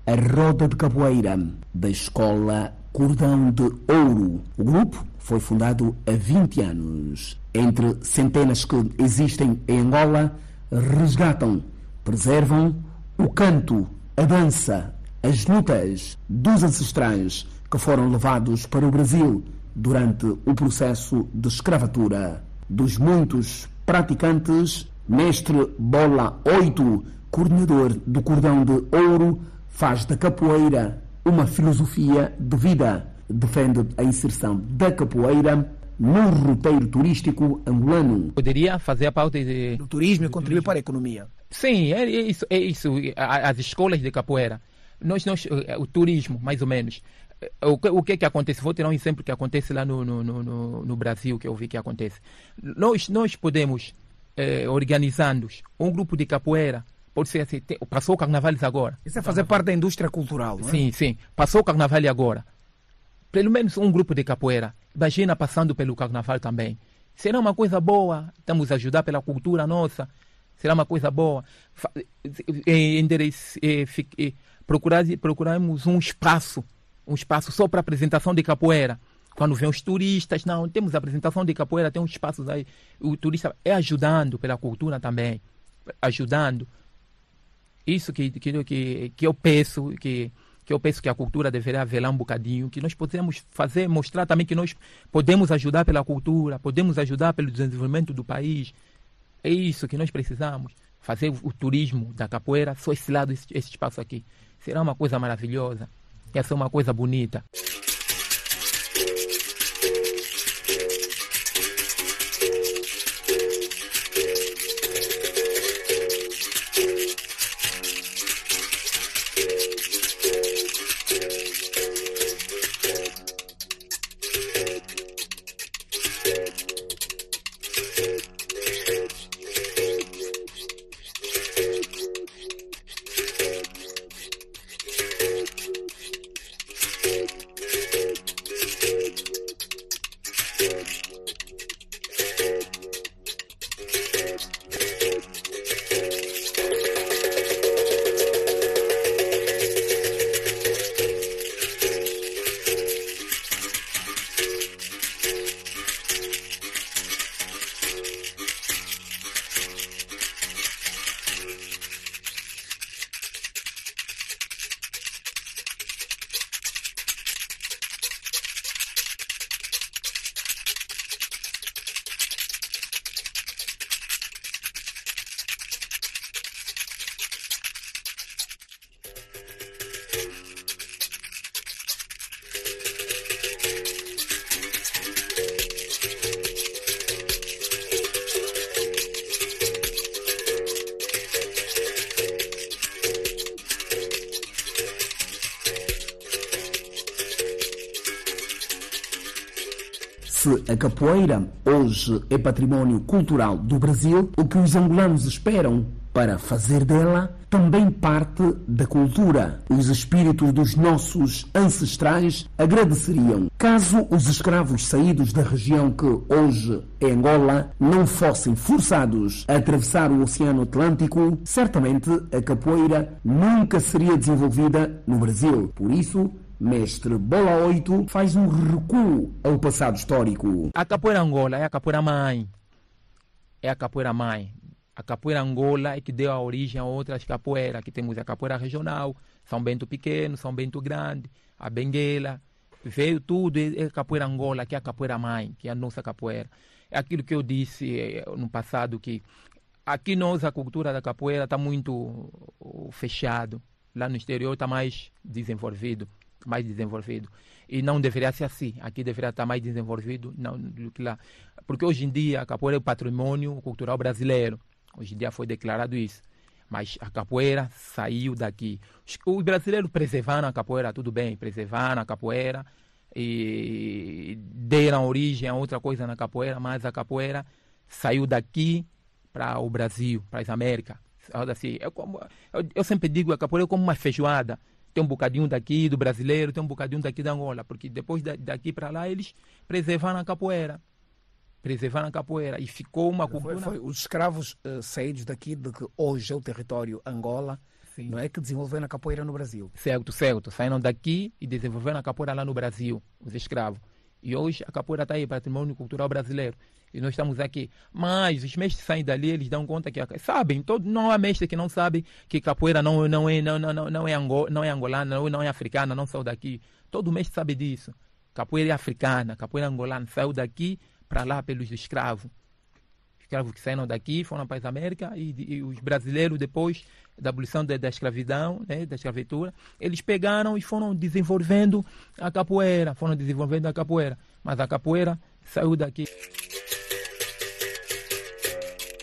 Speaker 23: a roda de capoeira da Escola Cordão de Ouro. O grupo foi fundado há 20 anos. Entre centenas que existem em Angola, resgatam, preservam o canto, a dança, as lutas dos ancestrais que foram levados para o Brasil durante o processo de escravatura. Dos muitos praticantes, Mestre Bola 8 coordenador do Cordão de Ouro, faz da capoeira uma filosofia de vida. Defende a inserção da capoeira no roteiro turístico angolano.
Speaker 24: Poderia fazer a parte de...
Speaker 25: do turismo e contribuir para a economia.
Speaker 24: Sim, é isso. É isso. As escolas de capoeira, nós, nós, eh, o turismo, mais ou menos. Eh, o que, o que, é que acontece? Vou tirar um exemplo que acontece lá no, no, no, no Brasil, que eu vi que acontece. Nós, nós podemos, eh, organizando um grupo de capoeira, pode ser assim, tem, passou o carnaval agora.
Speaker 25: Isso é fazer parte da indústria cultural, não é?
Speaker 24: Sim, sim. Passou o carnaval agora. Pelo menos um grupo de capoeira. Imagina passando pelo carnaval também. Será uma coisa boa. Estamos a ajudar pela cultura nossa. Será uma coisa boa. Endereço, procurar, procuramos um espaço, um espaço só para apresentação de capoeira. Quando vem os turistas, não, temos apresentação de capoeira, tem uns espaços aí. O turista é ajudando pela cultura também, ajudando isso que, que, que, que eu penso, que, que eu penso que a cultura deveria velar um bocadinho, que nós podemos fazer, mostrar também que nós podemos ajudar pela cultura, podemos ajudar pelo desenvolvimento do país. É isso que nós precisamos. Fazer o, turismo da capoeira, só esse lado, esse, esse espaço aqui. Será uma coisa maravilhosa. Ia ser uma coisa bonita.
Speaker 23: Capoeira hoje é património cultural do Brasil, o que os angolanos esperam para fazer dela também parte da cultura. Os espíritos dos nossos ancestrais agradeceriam caso os escravos saídos da região que hoje é Angola não fossem forçados a atravessar o Oceano Atlântico, certamente a capoeira nunca seria desenvolvida no Brasil. Por isso, Mestre Bola 8 faz um recuo ao passado histórico.
Speaker 24: A capoeira Angola é a capoeira mãe. É a capoeira mãe a capoeira Angola é que deu a origem a outras capoeiras. Aqui temos a capoeira regional, São Bento Pequeno, São Bento Grande, a Benguela. Veio tudo, é a capoeira Angola, que é a capoeira mãe, que é a nossa capoeira. É aquilo que eu disse eh, no passado, que aqui nós, a cultura da capoeira está muito fechado. Lá no exterior está mais desenvolvido, mais desenvolvido. E não deveria ser assim. Aqui deveria estar mais desenvolvido não, do que lá. Porque hoje em dia a capoeira é o patrimônio cultural brasileiro. Hoje em dia foi declarado isso. Mas a capoeira saiu daqui. Os brasileiros preservaram a capoeira, tudo bem, preservaram a capoeira e deram origem a outra coisa na capoeira, mas a capoeira saiu daqui para o Brasil, para as Américas. Assim, eu, como, eu, eu sempre digo a capoeira é como uma feijoada tem um bocadinho daqui do brasileiro, tem um bocadinho daqui da Angola, porque depois daqui para lá eles preservaram a capoeira preservaram a capoeira e ficou uma cultura.
Speaker 25: Foi, foi os escravos uh, saídos daqui, de que hoje é o território Angola, Sim. não é que desenvolveram a capoeira no Brasil.
Speaker 24: Certo, certo. Saíram daqui e desenvolveram a capoeira lá no Brasil, os escravos. E hoje a capoeira está aí, patrimônio cultural brasileiro. E nós estamos aqui. Mas os mestres saem dali, eles dão conta que. Sabem, todo, não há mestre que não sabe que capoeira não, não, é, não, não, não, é, ango, não é angolana, não, não é africana, não saiu daqui. Todo mestre sabe disso. Capoeira é africana, capoeira angolana, saiu daqui para lá pelos escravos. Escravos que saíram daqui, foram para as Américas e, e os brasileiros depois da abolição da, da escravidão, né, da escravatura, eles pegaram e foram desenvolvendo a capoeira, foram desenvolvendo a capoeira, mas a capoeira saiu daqui.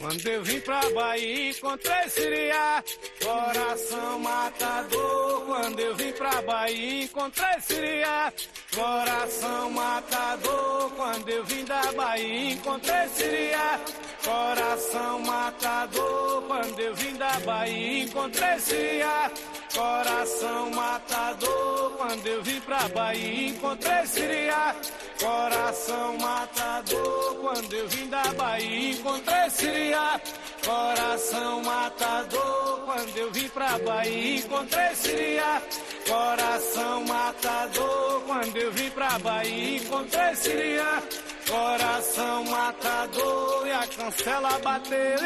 Speaker 26: Quando eu vim pra Bahia, encontrei Siriá, coração matador. Quando eu vim pra Bahia, encontrei Siriá, coração matador. Quando eu vim da Bahia, encontrei Siriá, coração matador. Quando eu vim da Bahia, encontrei Siriá, coração matador. Quando eu vim pra Bahia, encontrei Siriá, coração matador. Quando eu vim da Bahia, encontrei Siriá coração matador. Quando eu vim pra Bahia, encontrei Siria, coração matador. Quando eu vim pra Bahia, encontrei Siria, coração matador. E a cancela bateu,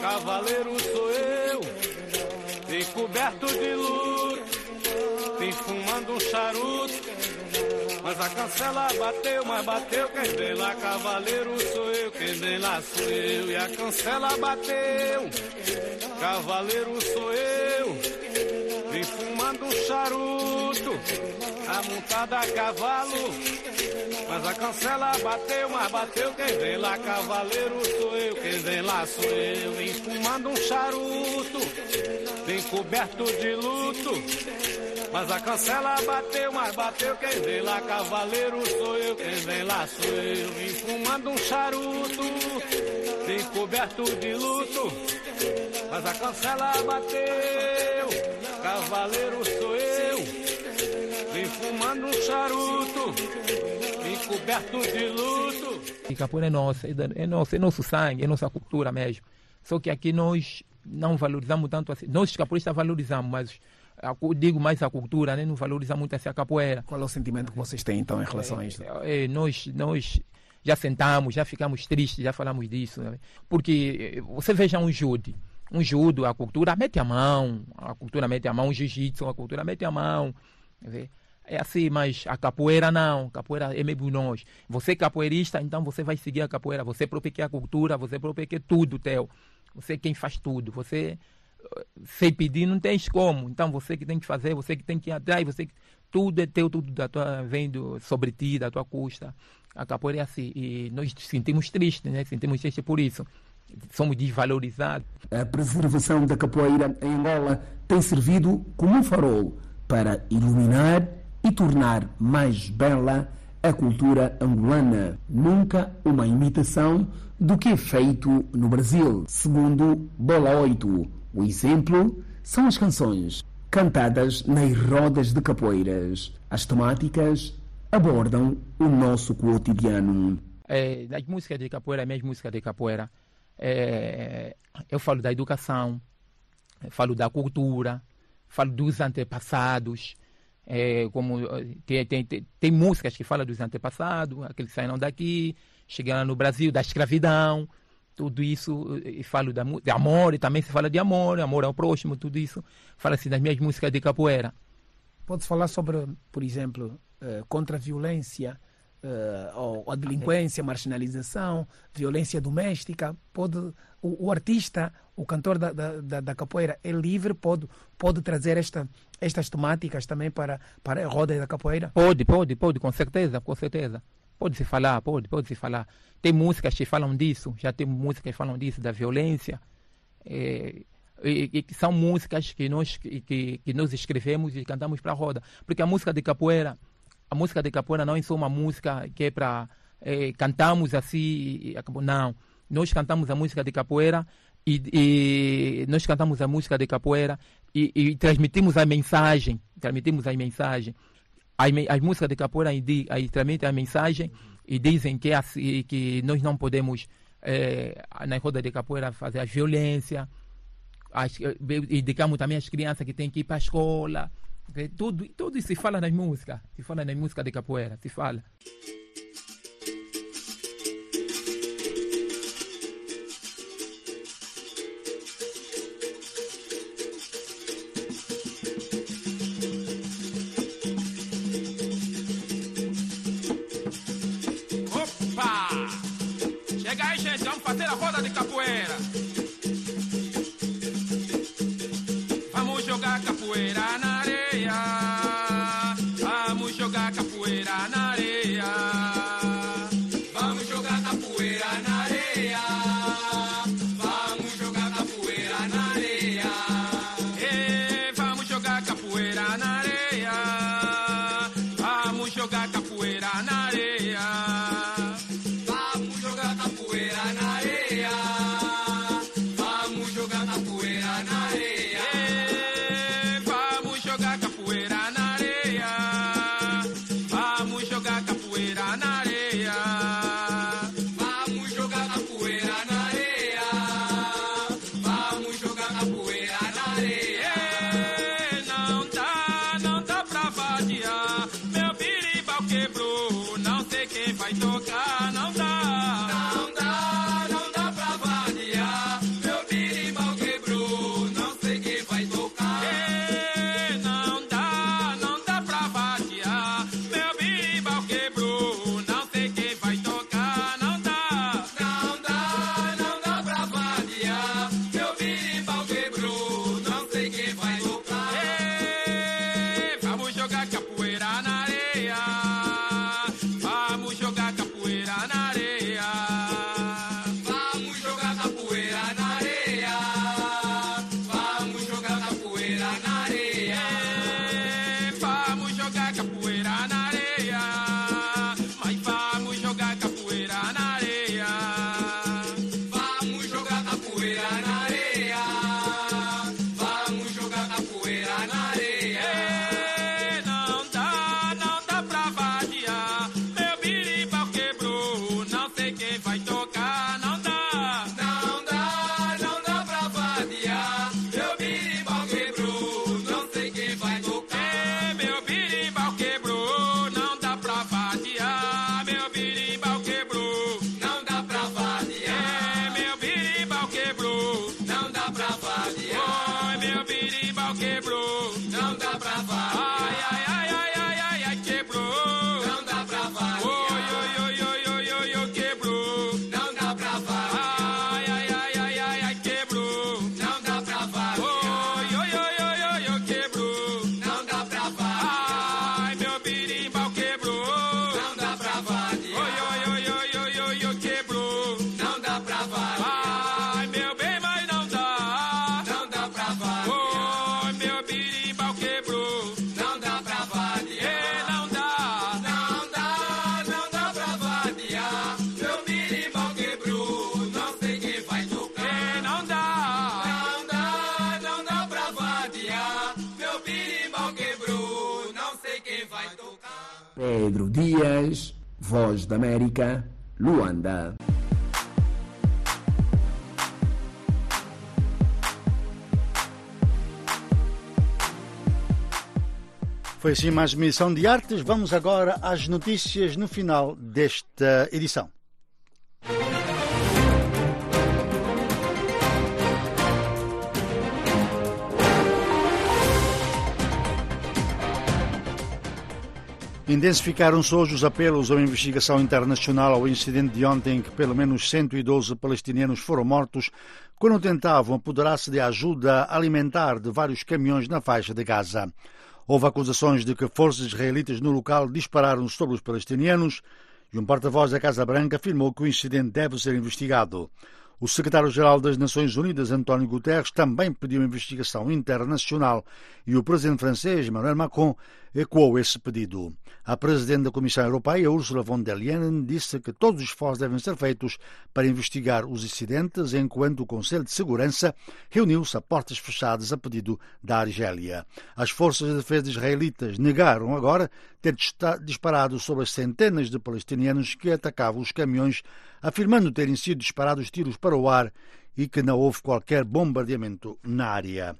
Speaker 26: cavaleiro sou eu, vem coberto de luto, vem fumando um charuto. Mas a cancela bateu, mas bateu quem vem lá, cavaleiro sou eu, quem vem lá sou eu. E a cancela bateu, cavaleiro sou eu. Vem fumando um charuto, amontada a cavalo. Mas a cancela bateu, mas bateu quem vem lá, cavaleiro sou eu, quem vem lá sou eu. Vem fumando um charuto, vem coberto de luto. Mas a cancela bateu, mas bateu quem vem lá, cavaleiro sou eu, quem vem lá sou eu. Vim fumando um charuto, vim coberto de luto. Mas a cancela bateu, cavaleiro sou eu. Fumando um charuto, vim coberto de luto.
Speaker 24: E capoeira é nossa, é nosso, é nosso sangue, é nossa cultura mesmo. Só que aqui nós não valorizamos tanto assim. Nós capoeiristas valorizamos, mas digo mais a cultura, né? não valoriza muito essa capoeira.
Speaker 25: Qual é o sentimento que vocês têm então em relação a isso?
Speaker 24: É, é, nós, nós já sentamos, já ficamos tristes, já falamos disso. Né? Porque eh, você veja um jude, um judo, a cultura mete a mão, a cultura mete a mão, o jiu-jitsu, a cultura mete a mão. É assim, mas a capoeira não, capoeira é mesmo nós. Você é capoeirista, então você vai seguir a capoeira, você é a cultura, você é tudo teu. Você é quem faz tudo, você sem pedir não tens como. Então você que tem que fazer, você que tem que ir atrás, você que, tudo é teu, tudo da tua, vem do, sobre ti, da tua custa. A capoeira é assim. E nós sentimos tristes, né? Sentimos tristes por isso. Somos desvalorizados.
Speaker 23: A preservação da capoeira em Angola tem servido como um farol para iluminar e tornar mais bela a cultura angolana, nunca uma imitação do que é feito no Brasil. Segundo Bola 8, o exemplo são as canções cantadas nas rodas de capoeiras. As temáticas abordam o nosso cotidiano.
Speaker 27: É, das músicas de capoeira, minhas músicas de capoeira, é, eu falo da educação, falo da cultura, falo dos antepassados, é, como tem, tem, tem, tem, músicas que falam dos antepassados, aqueles que saíram daqui, chegaram no Brasil, da escravidão, tudo isso, e falo da, de amor, e também se fala de amor, amor ao próximo, tudo isso, fala-se das minhas músicas de capoeira.
Speaker 25: Pode falar sobre, por exemplo, uh, contra a violência, uh, ou a delinquência, marginalização, violência doméstica, pode o, o artista, o cantor da, da, da, capoeira é livre, pode, pode trazer esta, estas temáticas também para, para a roda da capoeira?
Speaker 27: Pode, pode, pode, com certeza, com certeza. Pode se falar, pode, pode se falar. Tem músicas que falam disso, já tem músicas que falam disso, da violência. É, e, e, são músicas que nós, que, que nós escrevemos e cantamos para a roda. Porque a música de capoeira, a música de capoeira não é só uma música que é para é, cantamos assim e. Não. Nós cantamos a música de capoeira e, e nós cantamos a música de capoeira e, e, transmitimos a mensagem. Transmitimos a mensagem as, as músicas de capoeira aí, transmitem a mensagem e dizem que, assim, que nós não podemos, é, na roda de capoeira, fazer a violência. As, indicamos também as crianças que têm que ir para a escola. Tudo, tudo se fala nas músicas. Se fala nas músicas de capoeira, se fala.
Speaker 23: Dias, Voz da América, Luanda.
Speaker 9: Foi assim mais uma edição de artes. Vamos agora às notícias no final desta edição. Intensificaram-se hoje os apelos a uma investigação internacional ao incidente de ontem em que pelo menos 112 palestinianos foram mortos quando tentavam apoderar-se de ajuda alimentar de vários caminhões na faixa de Gaza. Houve acusações de que forças israelitas no local dispararam sobre os palestinianos e um porta-voz da Casa Branca afirmou que o incidente deve ser investigado. O secretário-geral das Nações Unidas, António Guterres, também pediu investigação internacional e o presidente francês, Emmanuel Macron, ecoou esse pedido. A presidente da Comissão Europeia, Ursula von der Leyen, disse que todos os esforços devem ser feitos para investigar os incidentes, enquanto o Conselho de Segurança reuniu-se a portas fechadas a pedido da Argélia. As forças de defesa israelitas negaram agora ter disparado sobre as centenas de palestinianos que atacavam os caminhões, afirmando terem sido disparados tiros para o ar e que não houve qualquer bombardeamento na área.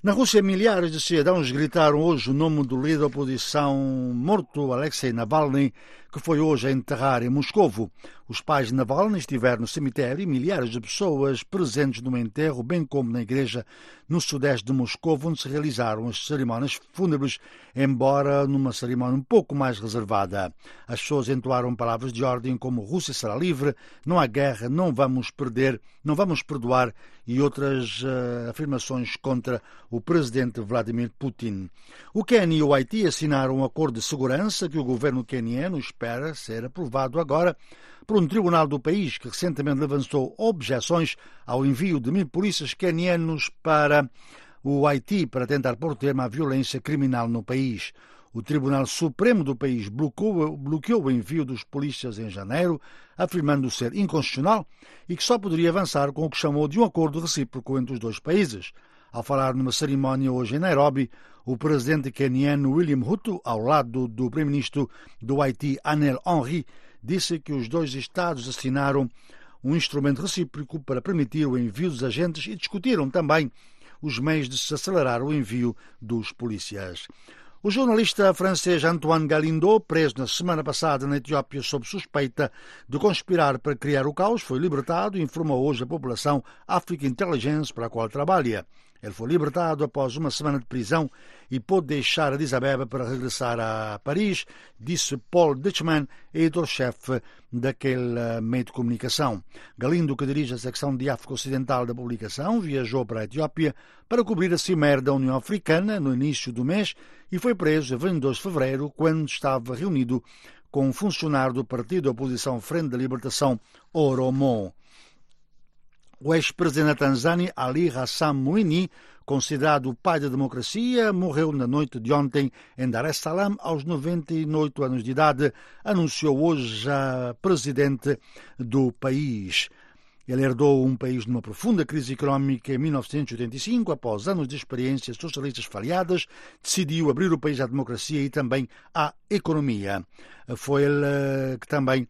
Speaker 9: Na Rússia, milhares de cidadãos gritaram hoje o nome do líder da oposição morto, Alexei Navalny, que foi hoje a enterrar em Moscovo. Os pais de Navalny estiveram no cemitério e milhares de pessoas presentes no enterro, bem como na igreja no sudeste de Moscovo, onde se realizaram as cerimónias fúnebres, embora numa cerimónia um pouco mais reservada. As pessoas entoaram palavras de ordem como Rússia será livre, não há guerra, não vamos perder, não vamos perdoar e outras uh, afirmações contra o presidente Vladimir Putin. O Quênia e o Haiti assinaram um acordo de segurança que o governo queniano espera ser aprovado agora por um tribunal do país que recentemente avançou objeções ao envio de mil polícias quenianos para o Haiti para tentar pôr termo à violência criminal no país. O Tribunal Supremo do país bloqueou, bloqueou, o envio dos polícias em janeiro, afirmando ser inconstitucional e que só poderia avançar com o que chamou de um acordo recíproco entre os dois países. Ao falar numa cerimónia hoje em Nairobi, o presidente keniano William Ruto, ao lado do primeiro-ministro do Haiti, Anel Henry, disse que os dois Estados assinaram um instrumento recíproco para permitir o envio dos agentes e discutiram também os meios de se acelerar o envio dos polícias. O jornalista francês Antoine Galindo, preso na semana passada na Etiópia sob suspeita de conspirar para criar o caos, foi libertado e informou hoje a população Africa Intelligence para a qual trabalha. Ele foi libertado após uma semana de prisão e pôde deixar Addis Abeba para regressar a Paris, disse Paul Ditchman, editor-chefe daquele eh, meio de comunicação. Galindo, que dirige a secção de África Ocidental da publicação, viajou para a Etiópia para cobrir a cimeira da União Africana no início do mês e foi preso a 22 de fevereiro, quando estava reunido com um funcionário do partido da oposição Frente da Libertação, Oromo. O ex-presidente da Tanzânia, Ali Hassan Mwinyi, considerado o pai da democracia, morreu na noite de ontem em Dar es Salaam, aos 98 anos de idade, anunciou hoje a presidente do país. Ele herdou um país numa profunda crise económica em 1985, após anos de experiências socialistas falhadas, decidiu abrir o país à democracia e também à economia. Foi ele eh, que também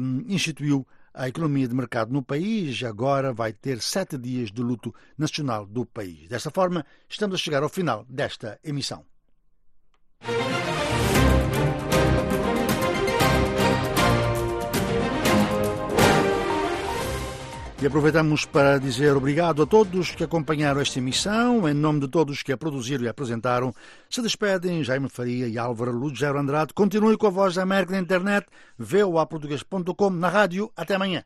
Speaker 9: um, eh, instituiu a economia de mercado no país agora vai ter sete dias de luto nacional do país. Desta forma, estamos a chegar ao final desta emissão. E aproveitamos para dizer obrigado a todos que acompanharam esta emissão. Em nome de todos que a produziram e apresentaram, se despedem Jaime Faria e Álvaro Lugero Andrade. Continue com a Voz da América na internet, voaportuguês.com, na rádio. Até amanhã.